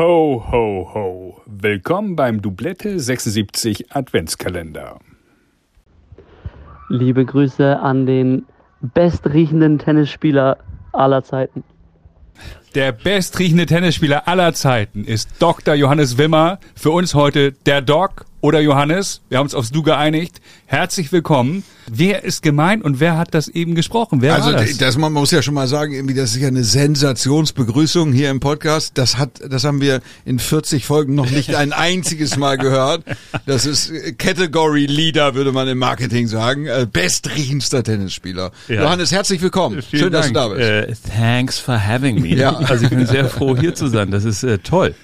Ho, ho, ho. Willkommen beim Doublette 76 Adventskalender. Liebe Grüße an den bestriechenden Tennisspieler aller Zeiten. Der bestriechende Tennisspieler aller Zeiten ist Dr. Johannes Wimmer. Für uns heute der Doc oder Johannes. Wir haben uns aufs Du geeinigt. Herzlich willkommen. Wer ist gemeint und wer hat das eben gesprochen? Wer also war das? das man muss ja schon mal sagen, irgendwie das ist ja eine Sensationsbegrüßung hier im Podcast. Das hat, das haben wir in 40 Folgen noch nicht ein einziges Mal gehört. Das ist äh, Category Leader, würde man im Marketing sagen. Äh, Bestriechendster Tennisspieler. Ja. Johannes, herzlich willkommen. Vielen Schön, dass du da Dank. bist. Äh, thanks for having me. Ja. Also ich bin sehr froh hier zu sein. Das ist äh, toll.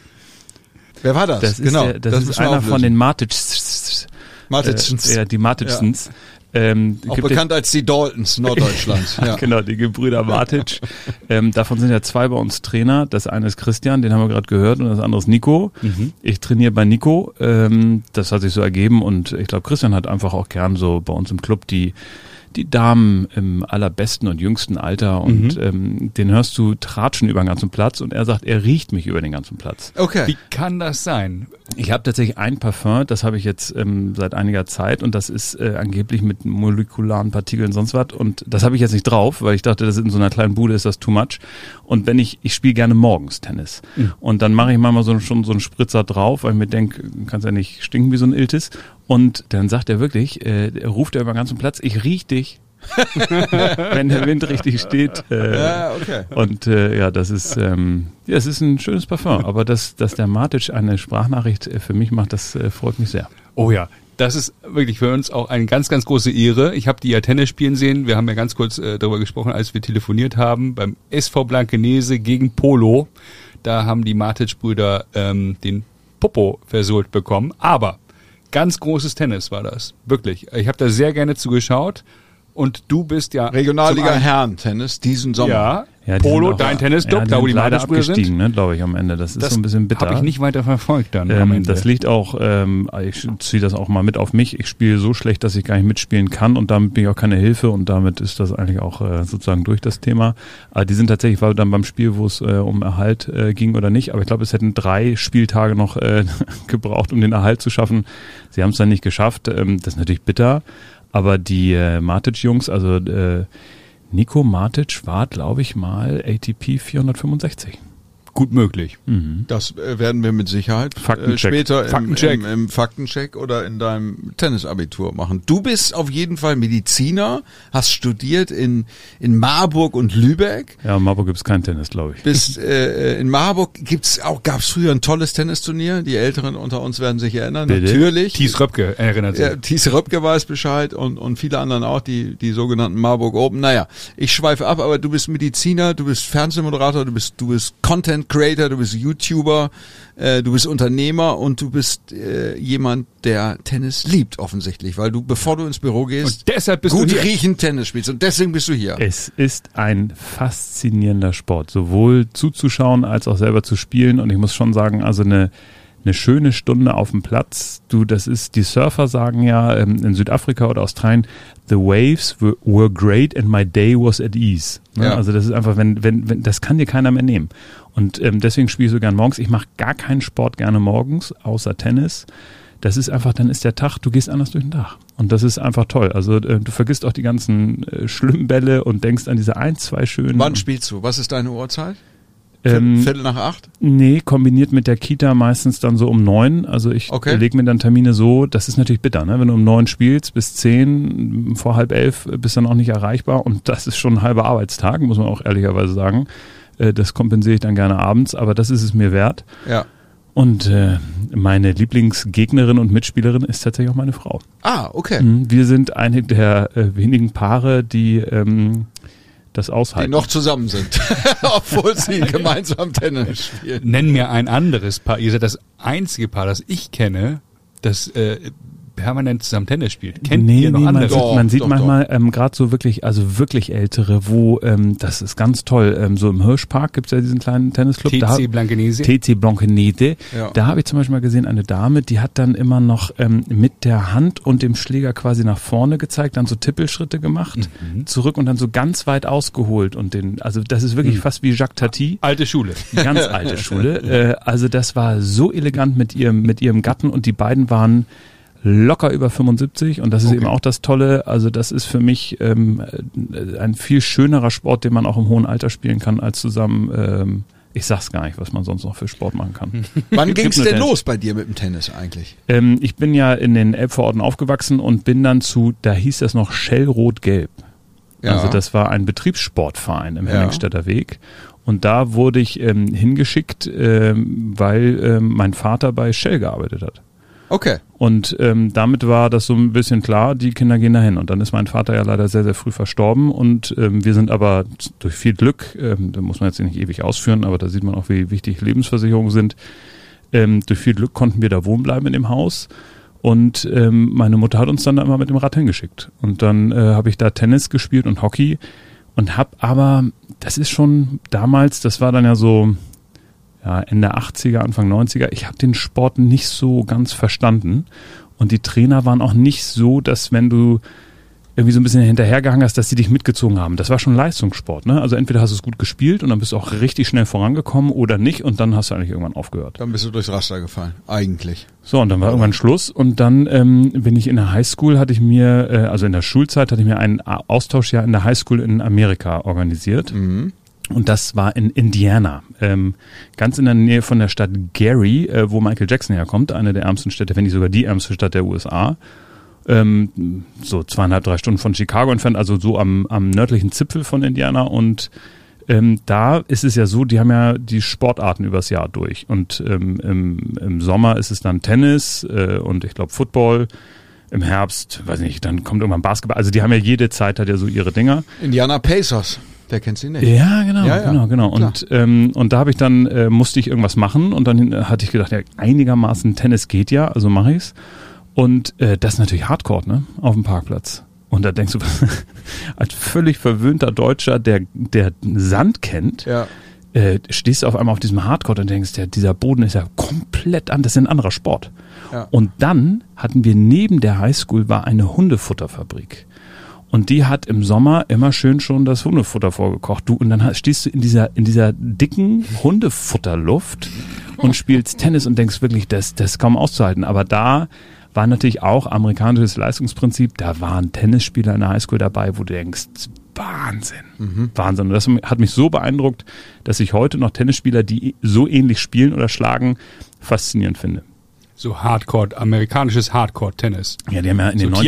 Wer war das? Das ist, genau. der, das ist müssen wir einer von den Martichs. Martinsons. Äh, ja, die Martichsons. Ähm, auch bekannt als die Daltons Norddeutschlands. Ja. ja. Genau, die Gebrüder Martic. ähm, davon sind ja zwei bei uns Trainer. Das eine ist Christian, den haben wir gerade gehört, und das andere ist Nico. Mhm. Ich trainiere bei Nico. Ähm, das hat sich so ergeben und ich glaube, Christian hat einfach auch gern so bei uns im Club die die Damen im allerbesten und jüngsten Alter und Mhm. ähm, den hörst du tratschen über den ganzen Platz und er sagt, er riecht mich über den ganzen Platz. Okay. Wie kann das sein? Ich habe tatsächlich ein Parfum, das habe ich jetzt ähm, seit einiger Zeit und das ist äh, angeblich mit molekularen Partikeln sonst was und das habe ich jetzt nicht drauf, weil ich dachte, das ist in so einer kleinen Bude ist das too much. Und wenn ich, ich spiele gerne morgens Tennis und dann mache ich manchmal so, schon so einen Spritzer drauf, weil ich mir denke, kannst ja nicht stinken wie so ein Iltis. Und dann sagt er wirklich, äh, er ruft er über den ganzen Platz, ich riech dich. wenn der Wind richtig steht. Äh, Ja, okay. und äh, ja, das ist ähm, ja, es ist ein schönes Parfum. Aber dass, dass der Matic eine Sprachnachricht äh, für mich macht, das äh, freut mich sehr. Oh ja, das ist wirklich für uns auch eine ganz, ganz große Ehre. Ich habe die ja Tennis spielen sehen. Wir haben ja ganz kurz äh, darüber gesprochen, als wir telefoniert haben beim SV Blankenese gegen Polo. Da haben die Matic-Brüder ähm, den Popo versohlt bekommen. Aber ganz großes Tennis war das. Wirklich. Ich habe da sehr gerne zugeschaut. Und du bist ja Regionalliga zum einen- Herren-Tennis diesen Sommer. Ja, Ja, die Polo, auch- dein Tennisclub, ja, da wo die leider Matic-Brüder sind. abgestiegen, ne, glaube ich, am Ende. Das ist Das so ein bisschen bitter. Habe ich nicht weiter verfolgt dann Ähm, das liegt auch, ähm, ich ziehe das auch mal mit auf mich. Ich spiele so schlecht, dass ich gar nicht mitspielen kann und damit bin ich auch keine Hilfe und damit ist das eigentlich auch äh, sozusagen durch das Thema. Aber die sind tatsächlich, war dann beim Spiel, wo es äh, um Erhalt äh, ging oder nicht, aber ich glaube, es hätten drei Spieltage noch äh, gebraucht, um den Erhalt zu schaffen. Sie haben es dann nicht geschafft. Ähm, das ist natürlich bitter, aber die äh, Matic-Jungs, also äh, Nico Matic war, glaube ich, mal ATP 465. gut möglich. Das äh, werden wir mit Sicherheit äh, Faktencheck. später im, Faktencheck. Im, im Faktencheck oder in deinem Tennisabitur machen. Du bist auf jeden Fall Mediziner, hast studiert in, in Marburg und Lübeck. Ja, in Marburg gibt es kein Tennis, glaube ich. Bist äh, in Marburg gibt's auch gab's früher ein tolles Tennisturnier. Die Älteren unter uns werden sich erinnern. Bitte? Natürlich. Thies Röpke erinnert sich. Ja, Thies Röpke weiß Bescheid und, und viele anderen auch, die, die sogenannten Marburg Open. Naja, ich schweife ab, aber du bist Mediziner, du bist Fernsehmoderator, du bist, du bist Content Creator, du bist YouTuber, äh, du bist Unternehmer und du bist äh, jemand, der Tennis liebt offensichtlich, weil du, bevor du ins Büro gehst, Und deshalb bist gut du hier. riechend Tennis spielst und deswegen bist du hier. Es ist ein faszinierender Sport, sowohl zuzuschauen als auch selber zu spielen. Und ich muss schon sagen, also eine, eine schöne Stunde auf dem Platz. Du, das ist, die Surfer sagen ja ähm, in Südafrika oder Australien, the waves were, were great and my day was at ease. Ne? Ja. Also das ist einfach, wenn, wenn, wenn, das kann dir keiner mehr nehmen. Und ähm, deswegen spiele ich so gern morgens. Ich mache gar keinen Sport gerne morgens, außer Tennis. Das ist einfach, dann ist der Tag, du gehst anders durch den Tag. Und das ist einfach toll. Also äh, du vergisst auch die ganzen äh, schlimmen Bälle und denkst an diese ein, zwei schönen. Wann spielst du? Was ist deine Uhrzeit? Ähm, Viertel nach acht? Nee, kombiniert mit der Kita meistens dann so um neun. Also ich Okay. lege mir dann Termine so, das ist natürlich bitter, ne? Wenn du um neun spielst bis zehn, vor halb elf bist dann auch nicht erreichbar und das ist schon ein halber Arbeitstag, muss man auch ehrlicherweise sagen. Äh, Das kompensiere ich dann gerne abends, aber das ist es mir wert. Ja. Und äh, meine Lieblingsgegnerin und Mitspielerin ist tatsächlich auch meine Frau. Ah, okay. Mhm, Wir sind eine der äh, wenigen Paare, die ähm, das Die aushalten. noch zusammen sind, obwohl sie gemeinsam Tennis spielen. Nenn mir ein anderes Paar. Ihr seid das einzige Paar, das ich kenne, das äh, permanent zusammen Tennis spielt. Kennt nee, ihr noch nee, man, andere? sieht- Doch, man sieht doch, manchmal ähm, gerade so wirklich, also wirklich ältere, wo, ähm, das ist ganz toll, ähm, so im Hirschpark gibt's ja diesen kleinen Tennisclub. da, TC Blankenese. TC Blankenese. Ja. Da habe ich zum Beispiel mal gesehen, eine Dame, die hat dann immer noch ähm, mit der Hand und dem Schläger quasi nach vorne gezeigt, dann so Tippelschritte gemacht, Mhm. zurück und dann so ganz weit ausgeholt und den, also das ist wirklich fast wie Jacques Tati. Alte Schule. Ganz alte Schule. Äh, also das war so elegant mit ihrem, mit ihrem Gatten und die beiden waren locker über 75 und das ist Okay. eben auch das Tolle. Also das ist für mich ähm, äh, ein viel schönerer Sport, den man auch im hohen Alter spielen kann, als zusammen, ähm, ich sag's gar nicht, was man sonst noch für Sport machen kann. Wann Gibt- ging's denn los bei dir mit dem Tennis eigentlich? Ähm, ich bin ja in den Elbvororten aufgewachsen und bin dann zu, da hieß das noch Shell Rot-Gelb. Also das war ein Betriebssportverein im Ja. Henningstädter Weg. Und da wurde ich ähm, hingeschickt, ähm, weil ähm, mein Vater bei Shell gearbeitet hat. Okay. Und ähm, damit war das so ein bisschen klar, die Kinder gehen dahin. Und dann ist mein Vater ja leider sehr, sehr früh verstorben. Und ähm, wir sind aber durch viel Glück, ähm, da muss man jetzt nicht ewig ausführen, aber da sieht man auch, wie wichtig Lebensversicherungen sind. Ähm, durch viel Glück konnten wir da wohnen bleiben in dem Haus. Und ähm, meine Mutter hat uns dann da immer mit dem Rad hingeschickt. Und dann äh, habe ich da Tennis gespielt und Hockey und habe aber, das ist schon damals, das war dann ja so ja, Ende 80er, Anfang 90er, ich habe den Sport nicht so ganz verstanden. Und die Trainer waren auch nicht so, dass wenn du irgendwie so ein bisschen hinterhergehangen hast, dass sie dich mitgezogen haben. Das war schon Leistungssport. Ne? Also entweder hast du es gut gespielt und dann bist du auch richtig schnell vorangekommen oder nicht und dann hast du eigentlich irgendwann aufgehört. Dann bist du durchs Raster gefallen. Eigentlich. So, und dann war irgendwann Schluss und dann ähm, bin ich in der Highschool, hatte ich mir, äh, also in der Schulzeit hatte ich mir ein Austauschjahr in der Highschool in Amerika organisiert. Mhm. Und das war in Indiana, ähm, ganz in der Nähe von der Stadt Gary, äh, wo Michael Jackson herkommt, eine der ärmsten Städte, wenn nicht sogar die ärmste Stadt der USA. Ähm, so zweieinhalb, drei Stunden von Chicago entfernt, also so am, am nördlichen Zipfel von Indiana. Und ähm, da ist es ja so, die haben ja die Sportarten übers Jahr durch. Und ähm, im, im Sommer ist es dann Tennis äh, und ich glaube Football. Im Herbst, weiß nicht, dann kommt irgendwann Basketball. Also die haben ja jede Zeit hat ja so ihre Dinger. Indiana Pacers. Wer kennt sie nicht? Ja, genau, Ja, ja, genau, genau. klar. Und ähm, und da habe ich dann äh, musste ich irgendwas machen und dann äh, hatte ich gedacht, ja, einigermaßen Tennis geht ja, also mache ich's. Und äh, das ist natürlich Hardcore, ne, auf dem Parkplatz. Und da denkst du, als völlig verwöhnter Deutscher, der der Sand kennt, Ja. äh, stehst du auf einmal auf diesem Hardcore und denkst, ja, dieser Boden ist ja komplett an, das ist ein anderer Sport. Ja. Und dann hatten wir neben der Highschool war eine Hundefutterfabrik. Und die hat im Sommer immer schön schon das Hundefutter vorgekocht. Du, und dann stehst du in dieser, in dieser dicken Hundefutterluft und spielst Tennis und denkst wirklich, das, das ist kaum auszuhalten. Aber da war natürlich auch amerikanisches Leistungsprinzip. Da waren Tennisspieler in der Highschool dabei, wo du denkst, Wahnsinn. Wahnsinn. Und das hat mich so beeindruckt, dass ich heute noch Tennisspieler, die so ähnlich spielen oder schlagen, faszinierend finde. So Hardcore, amerikanisches Hardcore-Tennis. Ja, die haben ja in So den 90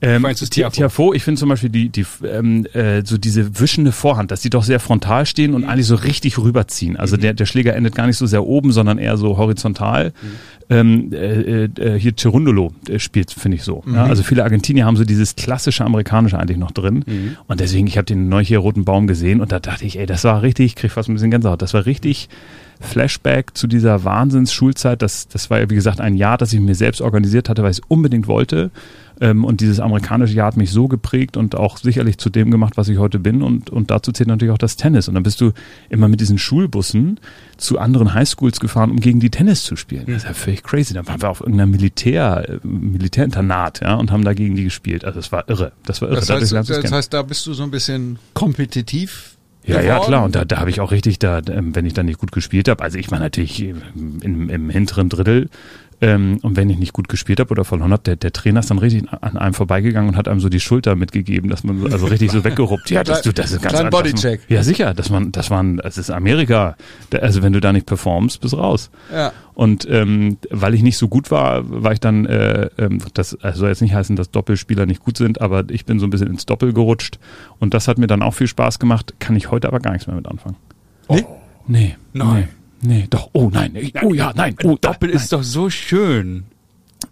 Tiafo. ähm, Francis Tiafo. Tiafoe. Tiafo, ich finde zum Beispiel die, die ähm, äh, so diese wischende Vorhand, dass die doch sehr frontal stehen und eigentlich so richtig rüberziehen. Also der, der Schläger endet gar nicht so sehr oben, sondern eher so horizontal. Ähm, äh, äh, hier Cerundolo äh, spielt, finde ich so. Ja, also viele Argentinier haben so dieses klassische amerikanische eigentlich noch drin. Und deswegen, ich habe den neu hier roten Baum gesehen und da dachte ich, ey, das war richtig, ich krieg fast ein bisschen Gänsehaut. Das war richtig Flashback zu dieser Wahnsinnsschulzeit. Das, das war ja, wie gesagt, ein Jahr, das ich mir selbst organisiert hatte, weil ich es unbedingt wollte. Ähm, und dieses amerikanische Jahr hat mich so geprägt und auch sicherlich zu dem gemacht, was ich heute bin. Und, und dazu zählt natürlich auch das Tennis. Und dann bist du immer mit diesen Schulbussen zu anderen Highschools gefahren, um gegen die Tennis zu spielen. Das ist ja völlig crazy. Dann waren wir auf irgendeiner Militär, äh, Militärinternat, ja, und haben da gegen die gespielt. Also das war irre. Das war irre. Das heißt, das heißt, da bist du so ein bisschen kompetitiv. Ja, ja, klar. Und da, da habe ich auch richtig, da, ähm, wenn ich dann nicht gut gespielt habe, also ich war natürlich ähm, im, im hinteren Drittel. Ähm, und wenn ich nicht gut gespielt habe oder verloren habe, der, der Trainer ist dann richtig an einem vorbeigegangen und hat einem so die Schulter mitgegeben, dass man so- also richtig so weggeruppt. Ja, das, du, das ist ganz einfach. Bodycheck. Ja, sicher. Das man, das waren, es ist Amerika. Also wenn du da nicht performst, bist raus. Ja. Und ähm, weil ich nicht so gut war, war ich dann, äh, ähm, das also soll jetzt nicht heißen, dass Doppelspieler nicht gut sind, aber ich bin so ein bisschen ins Doppel gerutscht. Und das hat mir dann auch viel Spaß gemacht, kann ich heute aber gar nichts mehr mit anfangen. Nee? Nee. Nein. Nee, nee doch. Oh nein. Oh ja, nein. Oh, Doppel nein. ist doch so schön.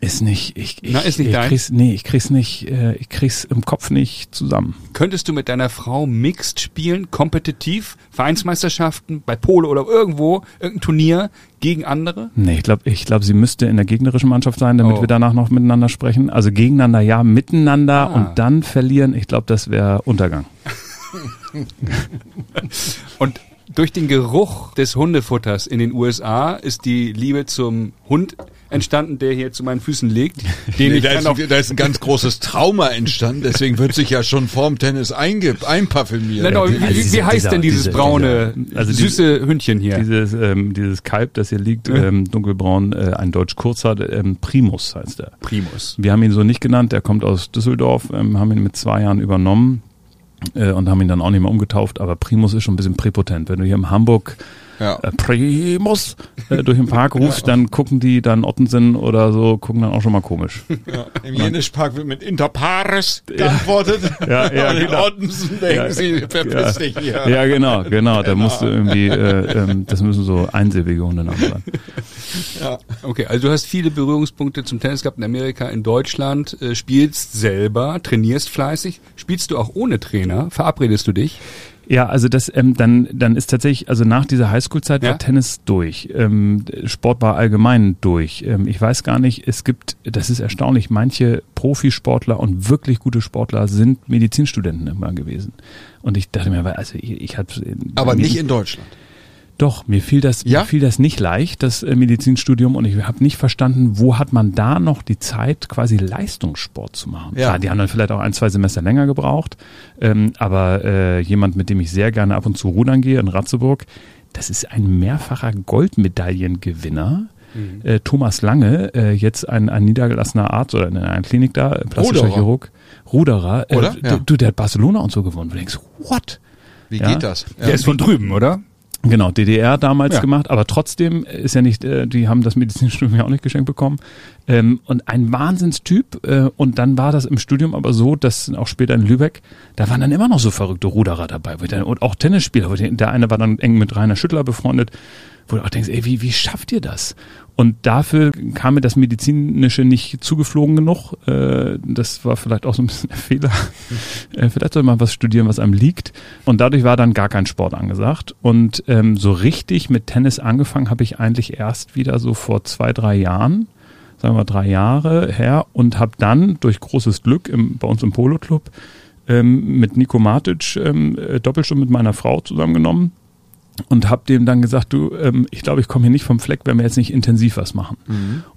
Ist nicht, ich, ich, Na, ist nicht ich dein? krieg's, nee, ich krieg's nicht, äh, ich krieg's im Kopf nicht zusammen. Könntest du mit deiner Frau mixed spielen, kompetitiv, Vereinsmeisterschaften, bei Pole oder irgendwo, irgendein Turnier gegen andere? Nee, ich glaube, ich glaub, sie müsste in der gegnerischen Mannschaft sein, damit Oh. wir danach noch miteinander sprechen. Also gegeneinander ja, miteinander Ah. und dann verlieren, ich glaube, das wäre Untergang. Und durch den Geruch des Hundefutters in den USA ist die Liebe zum Hund entstanden, der hier zu meinen Füßen liegt, den Nee, ich da, ist, ein- da ist ein ganz großes Trauma entstanden, deswegen wird sich ja schon vorm Tennis einge, einparfümieren. Nein, wie, Also wie, heißt dieser- denn dieses diese- braune, dieser- also diese- süße Hündchen hier? Dieses, ähm, dieses Kalb, das hier liegt, Ja. ähm, dunkelbraun, äh, ein Deutsch kurzer, ähm, Primus heißt er. Primus. Wir haben ihn so nicht genannt, der kommt aus Düsseldorf, ähm, haben ihn mit zwei Jahren übernommen und haben ihn dann auch nicht mehr umgetauft, aber Primus ist schon ein bisschen präpotent. Wenn du hier in Hamburg Ja. äh, Primus äh, durch den Park rufst, dann gucken die dann Ottensen oder so, gucken dann auch schon mal komisch. Ja, Im Jenischpark wird mit Interpares geantwortet. Ja, ja, Und genau. Ottensen denken Ja, sie, verpiss dich hier. Ja, genau, genau. Da musst du irgendwie, äh, ähm, das müssen so einsilbige Hundenamen sein. Okay, also du hast viele Berührungspunkte zum Tennis gehabt in Amerika, in Deutschland, äh, spielst selber, trainierst fleißig. Spielst du auch ohne Trainer? Verabredest du dich? Ja, also das ähm, dann dann ist tatsächlich also nach dieser Highschool-Zeit Ja? war Tennis durch, ähm, Sport war allgemein durch. Ähm, ich weiß gar nicht, es gibt, das ist erstaunlich, manche Profisportler und wirklich gute Sportler sind Medizinstudenten immer gewesen. Und ich dachte mir, also ich, ich hatte Aber nicht in Deutschland. Doch, mir fiel das, Ja? mir fiel das nicht leicht, das äh, Medizinstudium, und ich habe nicht verstanden, wo hat man da noch die Zeit, quasi Leistungssport zu machen. Ja. Klar, die haben dann vielleicht auch ein, zwei Semester länger gebraucht, ähm, aber äh, jemand, mit dem ich sehr gerne ab und zu rudern gehe in Ratzeburg, das ist ein mehrfacher Goldmedaillengewinner. Mhm. Äh, Thomas Lange, äh, jetzt ein, ein niedergelassener Arzt oder in einer Klinik da, plastischer Ruderer. Chirurg, Ruderer, äh, Oder? Ja. du, der hat Barcelona und so gewonnen. Du denkst, what? Wie Ja. geht das? Der ist von drüben, oder? Genau, DDR damals Ja. gemacht, aber trotzdem ist ja nicht, äh, die haben das Medizinstudium ja auch nicht geschenkt bekommen. Ähm, und ein Wahnsinnstyp. Äh, und dann war das im Studium aber so, dass auch später in Lübeck, da waren dann immer noch so verrückte Ruderer dabei. Und auch Tennisspieler. Der eine war dann eng mit Rainer Schüttler befreundet, wo du auch denkst, ey, wie, wie schafft ihr das? Und dafür kam mir das Medizinische nicht zugeflogen genug. Äh, das war vielleicht auch so ein bisschen der Fehler. Äh, vielleicht soll man was studieren, was einem liegt. Und dadurch war dann gar kein Sport angesagt. Und ähm, so richtig mit Tennis angefangen habe ich eigentlich erst wieder so vor zwei, drei Jahren, sagen wir drei Jahre her, und habe dann durch großes Glück im, bei uns im Polo-Club ähm, mit Nico Matic ähm, äh, Doppelstunde mit meiner Frau zusammengenommen und habe dem dann gesagt, du, ähm, ich glaube, ich komme hier nicht vom Fleck, wenn wir jetzt nicht intensiv was machen.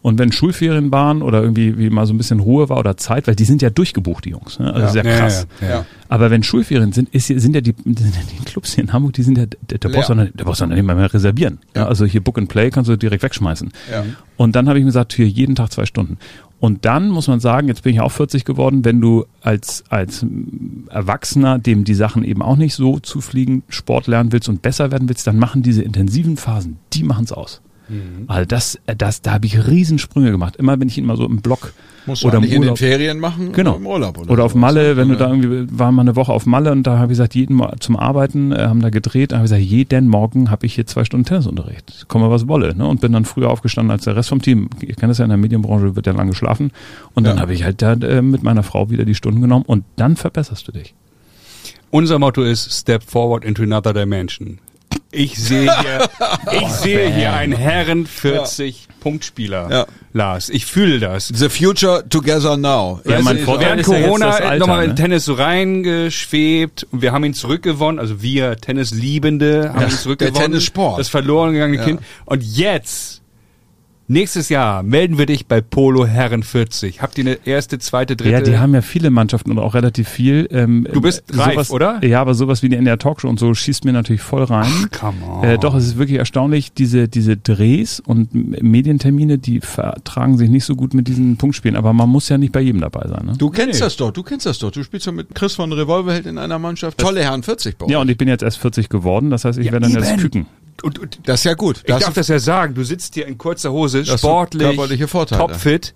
Und wenn Schulferien waren oder irgendwie wie mal so ein bisschen Ruhe war oder Zeit, weil die sind ja durchgebucht, die Jungs. Ne? Also Ja. sehr Ja, krass. ja. Aber wenn Schulferien sind, ist, hier- sind ja die, die Clubs hier in Hamburg, die sind ja, da, da brauchst du Leer. noch- da brauchst du noch nicht mehr reservieren. Also hier Book and Play kannst du direkt wegschmeißen. Und dann habe ich mir gesagt, hier jeden Tag zwei Stunden. Und dann muss man sagen, jetzt bin ich auch 40 geworden, wenn du als, als Erwachsener, dem die Sachen eben auch nicht so zufliegen, Sport lernen willst und besser werden willst, dann machen diese intensiven Phasen, die machen es aus. Also das, das, da habe ich Riesensprünge gemacht. Immer wenn ich ihn mal so im Block Musst du oder im eigentlich in den Urlaub Ferien machen Genau. oder im Urlaub. Oder, oder auf. Malle, wenn du da irgendwie, war mal eine Woche auf Malle und da habe ich gesagt, jeden Mal zum Arbeiten, äh, haben da gedreht, da habe ich gesagt, jeden Morgen habe ich hier zwei Stunden Tennisunterricht. Komme was wolle, ne? Und bin dann früher aufgestanden als der Rest vom Team. Ich kenne das ja in der Medienbranche, wird ja lang geschlafen. Und dann Ja. habe ich halt da äh, mit meiner Frau wieder die Stunden genommen und dann verbesserst du dich. Unser Motto ist Step forward into another dimension. Ich sehe hier, ich sehe hier einen Herren 40 Punktspieler. Ja. Lars, ich fühle das. The future together now. Ja, mein Vorteil Während ja Corona Alter, nochmal in ne? Tennis so reingeschwebt und wir haben ihn zurückgewonnen, also wir Tennisliebende haben ihn zurückgewonnen. Tennissport. Das verloren gegangene Ja. Kind. Und jetzt, nächstes Jahr, melden wir dich bei Polo Herren 40. Habt ihr eine erste, zweite, dritte? Ja, die haben ja viele Mannschaften und auch relativ viel. Ähm, Du bist äh, reif, sowas, oder? Ja, aber sowas wie die NDR Talkshow und so schießt mir natürlich voll rein. Come on. Äh, doch, es ist wirklich erstaunlich, diese, diese Drehs und Medientermine, die vertragen sich nicht so gut mit diesen Punktspielen, aber man muss ja nicht bei jedem dabei sein. Ne? Du kennst Nee. das doch, du kennst das doch. Du spielst doch mit Chris von Revolverheld in einer Mannschaft. Tolle Herren 40 bei Ja, euch. und ich bin jetzt erst 40 geworden, das heißt, ich Ja, werde dann jetzt küken. Und, und Das ist ja gut. ich Das darf das ja sagen, du sitzt hier in kurzer Hose, Das sportlich, topfit.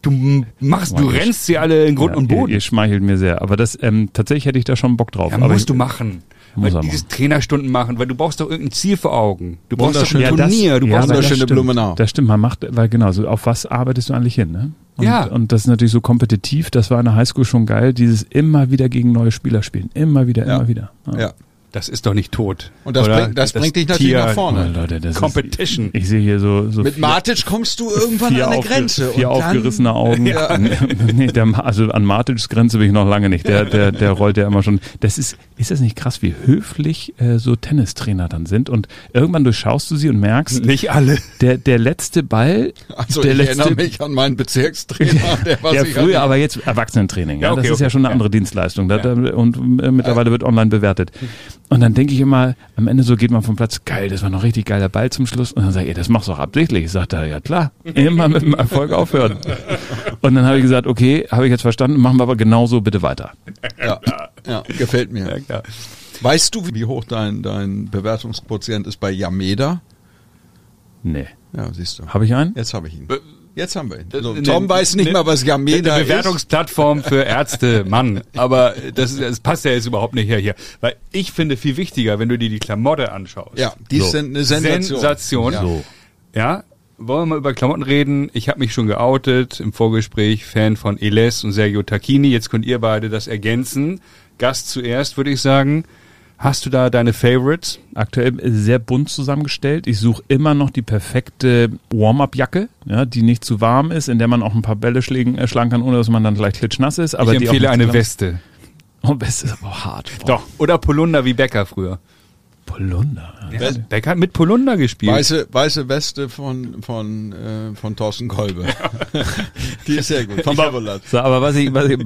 Du machst, du ich- rennst sie alle in Grund Ja, und ihr, Boden. ihr schmeichelt mir sehr, aber das ähm, tatsächlich hätte ich da schon Bock drauf. Ja, aber musst ich, du machen. Muss Weil dieses Trainerstunden machen, weil du brauchst doch irgendein Ziel vor Augen. Du brauchst doch ein. Ja, das- Turnier, du ja, brauchst aber doch wunderschöne das stimmt. Blumenau. Das stimmt, man macht, weil genau, so auf was arbeitest du eigentlich hin? Ne? Und, Ja. und das ist natürlich so kompetitiv, das war in der Highschool schon geil, dieses immer wieder gegen neue Spieler spielen. Immer wieder, Ja. immer wieder. Ja. Das ist doch nicht tot. Und das Oder? bringt- das bringt dich natürlich nach vorne. Oh, Leute, das Competition. Ist, ich sehe hier so, so Mit vier- Matic kommst du irgendwann an eine aufge- Grenze. Vier und dann, aufgerissene Augen. nee, der, also an Martins Grenze bin ich noch lange nicht. Der, der, der rollt ja immer schon. Das ist, ist das nicht krass, wie höflich äh, so Tennistrainer dann sind? Und irgendwann durchschaust du sie und merkst, Nicht alle. der, der letzte Ball, Also der ich letzte, erinnere mich an meinen Bezirkstrainer, der war ja, früher, aber jetzt Erwachsenentraining. Ja, Ja, okay, das ist ja okay. schon eine Ja. andere Dienstleistung. Da, Ja. und äh, mittlerweile wird online bewertet. Und dann denke ich immer, am Ende so geht man vom Platz, geil, das war noch richtig geiler Ball zum Schluss. Und dann sage ich, ey, das machst du auch absichtlich. Sagt er, ja klar, immer mit dem Erfolg aufhören. Und dann habe ich gesagt, okay, habe ich jetzt verstanden, machen wir aber genauso bitte weiter. ja, ja, gefällt mir. Ja, klar. Weißt du, wie hoch dein, dein Bewertungsquotient ist bei Yameda? Nee. Ja, siehst du. Habe ich einen? Jetzt habe ich ihn. Be- Jetzt haben wir ihn. Äh, So, ne- Tom weiß nicht ne- mal, was Yameda eine ist. Bewertungsplattform für Ärzte, Mann. Aber das, ist, das passt ja jetzt überhaupt nicht her hier. Weil ich finde viel wichtiger, wenn du dir die Klamotte anschaust. Ja, die So. sind eine Sensation. Sensation. Ja. So. Ja, wollen wir mal über Klamotten reden? Ich habe mich schon geoutet im Vorgespräch, Fan von Eles und Sergio Tacchini. Jetzt könnt ihr beide das ergänzen. Gast zuerst, würde ich sagen. Hast du da deine Favorites? Aktuell sehr bunt zusammengestellt. Ich suche immer noch die perfekte Warm-up-Jacke, ja, die nicht zu warm ist, in der man auch ein paar Bälle schlägen, äh, schlagen kann, ohne dass man dann gleich klitschnass ist. Aber ich die auch empfehle eine Weste. Oh, Weste ist aber hart. Boah. Doch. Oder Polunder wie Becker früher. Polunder. Ja. Ja, Becker hat mit Polunder gespielt. Weiße, weiße Weste von, von, äh, von Thorsten Kolbe. die ist sehr gut. Von Babolat. So, aber was ich, was ich,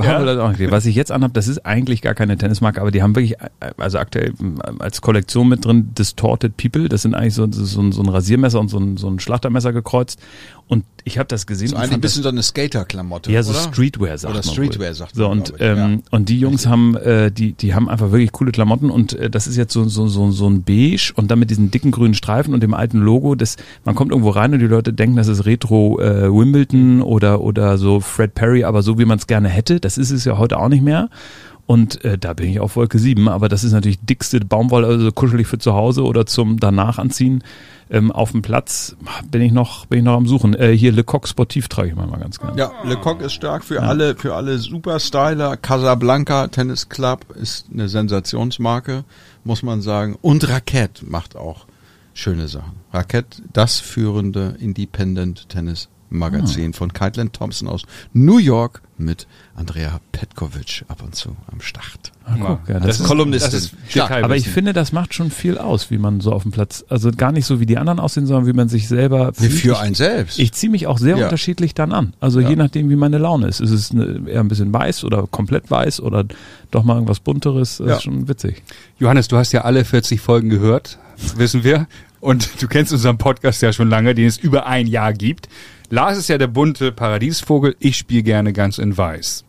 was ich jetzt anhab, das ist eigentlich gar keine Tennismarke, aber die haben wirklich, äh, also aktuell äh, als Kollektion mit drin Distorted People. Das sind eigentlich so, so, ein- so ein Rasiermesser und so ein, so ein Schlachtermesser gekreuzt. Und ich habe das gesehen. So und ein bisschen so eine Skater-Klamotte, Ja, so oder? Streetwear sagt Oder man Streetwear wohl. sagt so, man, und, glaub ich, ähm, ja. und die Jungs haben, äh, die, die haben einfach wirklich coole Klamotten und äh, das ist jetzt so, so, so, so ein Beige und dann mit diesen dicken grünen Streifen und dem alten Logo. Das, man kommt irgendwo rein und die Leute denken, das ist Retro äh, Wimbledon oder, oder so Fred Perry, aber so wie man es gerne hätte. Das ist es ja heute auch nicht mehr. Und äh, da bin ich auf Wolke 7, aber das ist natürlich dickste Baumwolle, also kuschelig für zu Hause oder zum danach anziehen. Ähm, auf dem Platz bin ich noch, bin ich noch am Suchen. Äh, hier Le Coq Sportiv trage ich mal ganz gerne. Ja, Le Coq ist stark für alle, für alle Superstyler. Casablanca Tennis Club ist eine Sensationsmarke, muss man sagen. Und Racket macht auch schöne Sachen. Racket, das führende Independent Tennis Magazin von Caitlin Thompson aus New York mit Andrea Petkovic ab und zu am Start. Ah, guck, ja, Als das ist, Kolumnistin. das ist Stark. Aber ich finde, das macht schon viel aus, wie man so auf dem Platz, also gar nicht so wie die anderen aussehen, sondern wie man sich selber Wie fühlt. für Ich- einen selbst. Ich ziehe mich auch sehr Ja. unterschiedlich dann an. Also Ja. je nachdem, wie meine Laune ist. Ist es eine, eher ein bisschen weiß oder komplett weiß oder doch mal irgendwas bunteres. Das Ja. ist schon witzig. Johannes, du hast ja alle 40 Folgen gehört, wissen wir. Und du kennst unseren Podcast ja schon lange, den es über ein Jahr gibt. Lars ist ja der bunte Paradiesvogel, ich spiele gerne ganz in weiß.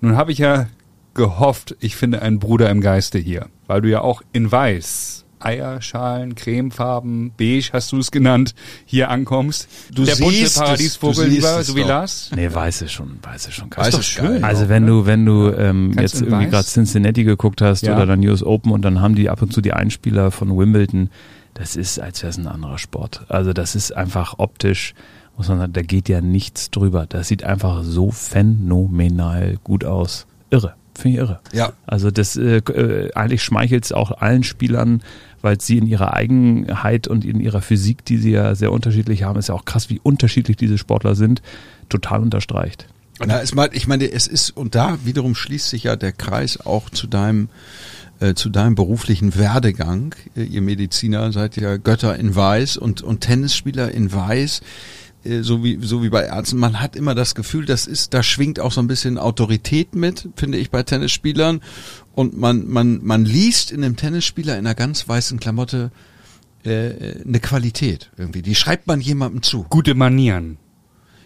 Nun habe ich ja gehofft, ich finde einen Bruder im Geiste hier, weil du ja auch in weiß, Eierschalen, Cremefarben, beige hast du es genannt, hier ankommst. Du der bunte siehst es, Paradiesvogel du siehst lieber, es so wie doch. Lars? Nee, weiß ist schon, weiß ist schon Weiß krass. ist geil. Also wenn du, wenn du ähm, Kannst jetzt irgendwie weiß? gerade Cincinnati geguckt hast Ja. oder dann US Open und dann haben die ab und zu die Einspieler von Wimbledon, das ist, als wäre es ein anderer Sport. Also das ist einfach optisch, muss man sagen, da geht ja nichts drüber. Das sieht einfach so phänomenal gut aus. Irre, finde ich irre. Ja. Also das äh, äh, eigentlich schmeichelt es auch allen Spielern, weil sie in ihrer Eigenheit und in ihrer Physik, die sie ja sehr unterschiedlich haben, ist ja auch krass, wie unterschiedlich diese Sportler sind, total unterstreicht. Na, es meint, ich meine, es ist, und da wiederum schließt sich ja der Kreis auch zu deinem, äh, zu deinem beruflichen Werdegang. Äh, Ihr Mediziner seid ja Götter in Weiß und, und Tennisspieler in Weiß. Äh, So wie, so wie bei Ärzten. Man hat immer das Gefühl, das ist, da schwingt auch so ein bisschen Autorität mit, finde ich, bei Tennisspielern. Und man, man, man liest in einem Tennisspieler in einer ganz weißen Klamotte, äh, eine Qualität irgendwie. Die schreibt man jemandem zu. Gute Manieren.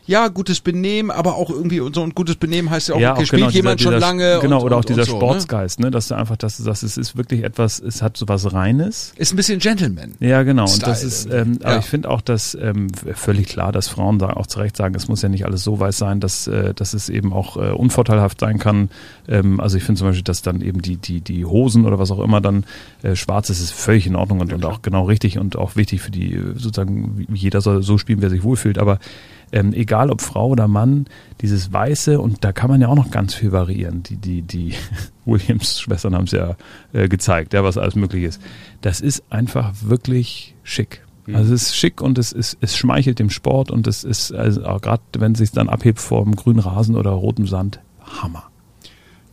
Ja, gutes Benehmen, aber auch irgendwie und so ein gutes Benehmen heißt ja auch, okay, auch spielt jemand dieser, schon lange. Genau, und, oder auch und, dieser und so, ne? Sportsgeist, ne? dass du einfach, dass du sagst, es ist wirklich etwas, es hat so was Reines. Ist ein bisschen Gentleman. Ja, genau. Und Style das ist, ähm, irgendwie. aber Ja. ich finde auch, dass ähm, völlig klar, dass Frauen sagen, auch zu Recht sagen, es muss ja nicht alles so weiß sein, dass, äh, dass es eben auch äh, unvorteilhaft sein kann. Ähm, also ich finde zum Beispiel, dass dann eben die, die, die Hosen oder was auch immer dann äh, schwarz ist, ist völlig in Ordnung und, und auch genau richtig und auch wichtig für die, sozusagen, jeder soll so spielen, wer sich wohlfühlt. Aber ähm, egal ob Frau oder Mann, dieses Weiße und da kann man ja auch noch ganz viel variieren. Die, die, die Williams-Schwestern haben es ja äh, gezeigt, ja, was alles möglich ist. Das ist einfach wirklich schick. Mhm. Also es ist schick und es, ist, es schmeichelt dem Sport und es ist, also auch gerade wenn es sich dann abhebt vom grünen Rasen oder rotem Sand, Hammer.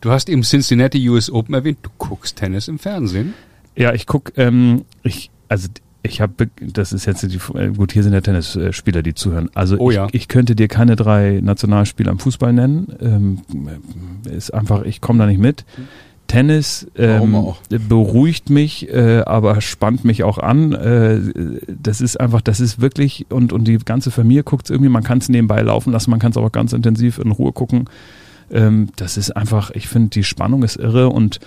Du hast eben Cincinnati US Open erwähnt. Du guckst Tennis im Fernsehen. Ja, ich guck, ähm, ich, also ich habe, das ist jetzt die, äh, gut, hier sind ja Tennisspieler, die zuhören. Also Oh ich, ja. ich könnte dir keine drei Nationalspieler im Fußball nennen. Ähm, ist einfach, ich komme da nicht mit. Tennis ähm, beruhigt mich, äh, aber spannt mich auch an. Äh, das ist einfach, das ist wirklich, und, und die ganze Familie guckt irgendwie, man kann es nebenbei laufen lassen, man kann es auch ganz intensiv in Ruhe gucken. Ähm, das ist einfach, ich finde, die Spannung ist irre und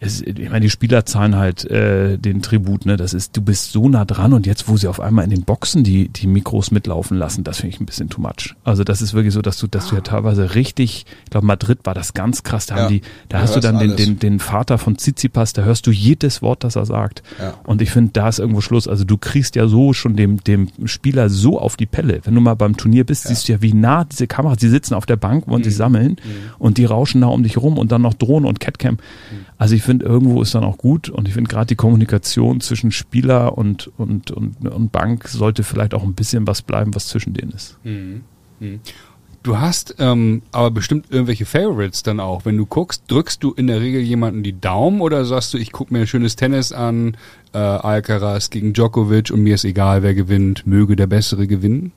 es, ich meine, die Spieler zahlen halt äh, den Tribut, ne? Das ist, du bist so nah dran und jetzt, wo sie auf einmal in den Boxen die, die Mikros mitlaufen lassen, das finde ich ein bisschen too much. Also das ist wirklich so, dass du, dass du ja teilweise richtig, ich glaube Madrid war das ganz krass, da Ja, haben die, da hast du dann den, den, den Vater von Tsitsipas, da hörst du jedes Wort, das er sagt. Ja. Und ich finde, da ist irgendwo Schluss. Also du kriegst ja so schon dem, dem Spieler so auf die Pelle. Wenn du mal beim Turnier bist, siehst du ja, wie nah diese Kameras, die sitzen auf der Bank, wollen sich sammeln und die rauschen da um dich rum und dann noch Drohnen und Catcam. Also ich finde, irgendwo ist dann auch gut und ich finde gerade die Kommunikation zwischen Spieler und, und, und, und Bank sollte vielleicht auch ein bisschen was bleiben, was zwischen denen ist. Du hast ähm, aber bestimmt irgendwelche Favorites dann auch. Wenn du guckst, drückst du in der Regel jemanden die Daumen oder sagst du, ich gucke mir schönes Tennis an, äh, Alcaraz gegen Djokovic und mir ist egal, wer gewinnt, möge der Bessere gewinnen?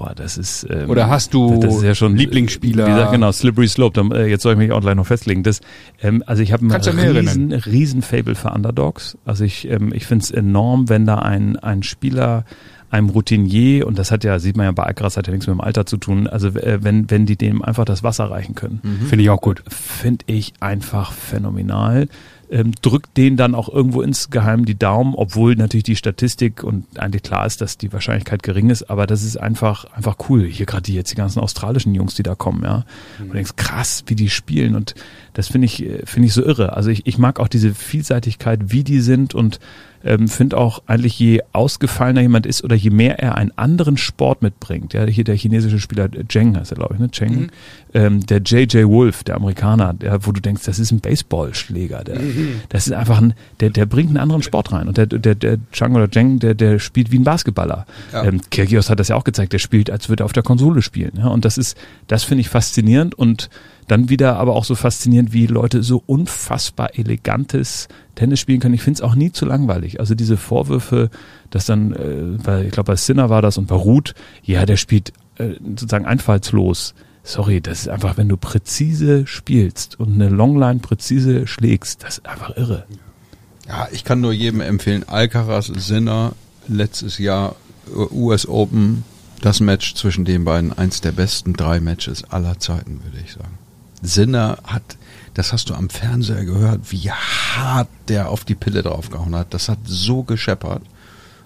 Boah, das ist. Ähm, Oder hast du das ist ja schon Lieblingsspieler? Wie gesagt, genau, Slippery Slope. Da, äh, jetzt soll ich mich auch gleich noch festlegen. Das, ähm, also ich habe mehrere riesen, riesen Fable für Underdogs. Also ich, ähm, ich finde es enorm, wenn da ein, ein Spieler einem Routinier, und das hat ja, sieht man ja bei Alcaraz, hat ja nichts mit dem Alter zu tun, also äh, wenn, wenn die dem einfach das Wasser reichen können Finde ich auch gut. finde ich einfach phänomenal. Ähm, drückt denen dann auch irgendwo insgeheim die Daumen, obwohl natürlich die Statistik und eigentlich klar ist, dass die Wahrscheinlichkeit gering ist, aber das ist einfach, einfach cool. Hier gerade die jetzt die ganzen australischen Jungs, die da kommen, ja. Und du denkst, krass, wie die spielen und das finde ich, äh, finde ich so irre. Also ich, ich mag auch diese Vielseitigkeit, wie die sind und ähm, finde auch eigentlich je ausgefallener jemand ist oder je mehr er einen anderen Sport mitbringt, ja, hier der chinesische Spieler äh, Zheng heißt er, glaube ich, ne? Cheng, ähm, der JJ Wolf, der Amerikaner, der, wo du denkst, das ist ein Baseballschläger, der, das ist einfach ein, der, der bringt einen anderen Sport rein und der, der, der Chang oder Zheng, der, der spielt wie ein Basketballer. Ja. Ähm, Kyrgios hat das ja auch gezeigt, der spielt, als würde er auf der Konsole spielen, ja, und das ist, das finde ich faszinierend und dann wieder aber auch so faszinierend, wie Leute so unfassbar elegantes Tennis spielen können. Ich finde es auch nie zu langweilig. Also diese Vorwürfe, dass dann, äh, bei, ich glaube bei Sinner war das und bei Ruth, ja, der spielt äh, sozusagen einfallslos. Sorry, das ist einfach, wenn du präzise spielst und eine Longline präzise schlägst, das ist einfach irre. Ja, ich kann nur jedem empfehlen, Alcaraz, Sinner, letztes Jahr äh, US Open, das Match zwischen den beiden, eins der besten drei Matches aller Zeiten, würde ich sagen. Sinner hat, das hast du am Fernseher gehört, wie hart der auf die Pille draufgehauen hat. Das hat so gescheppert.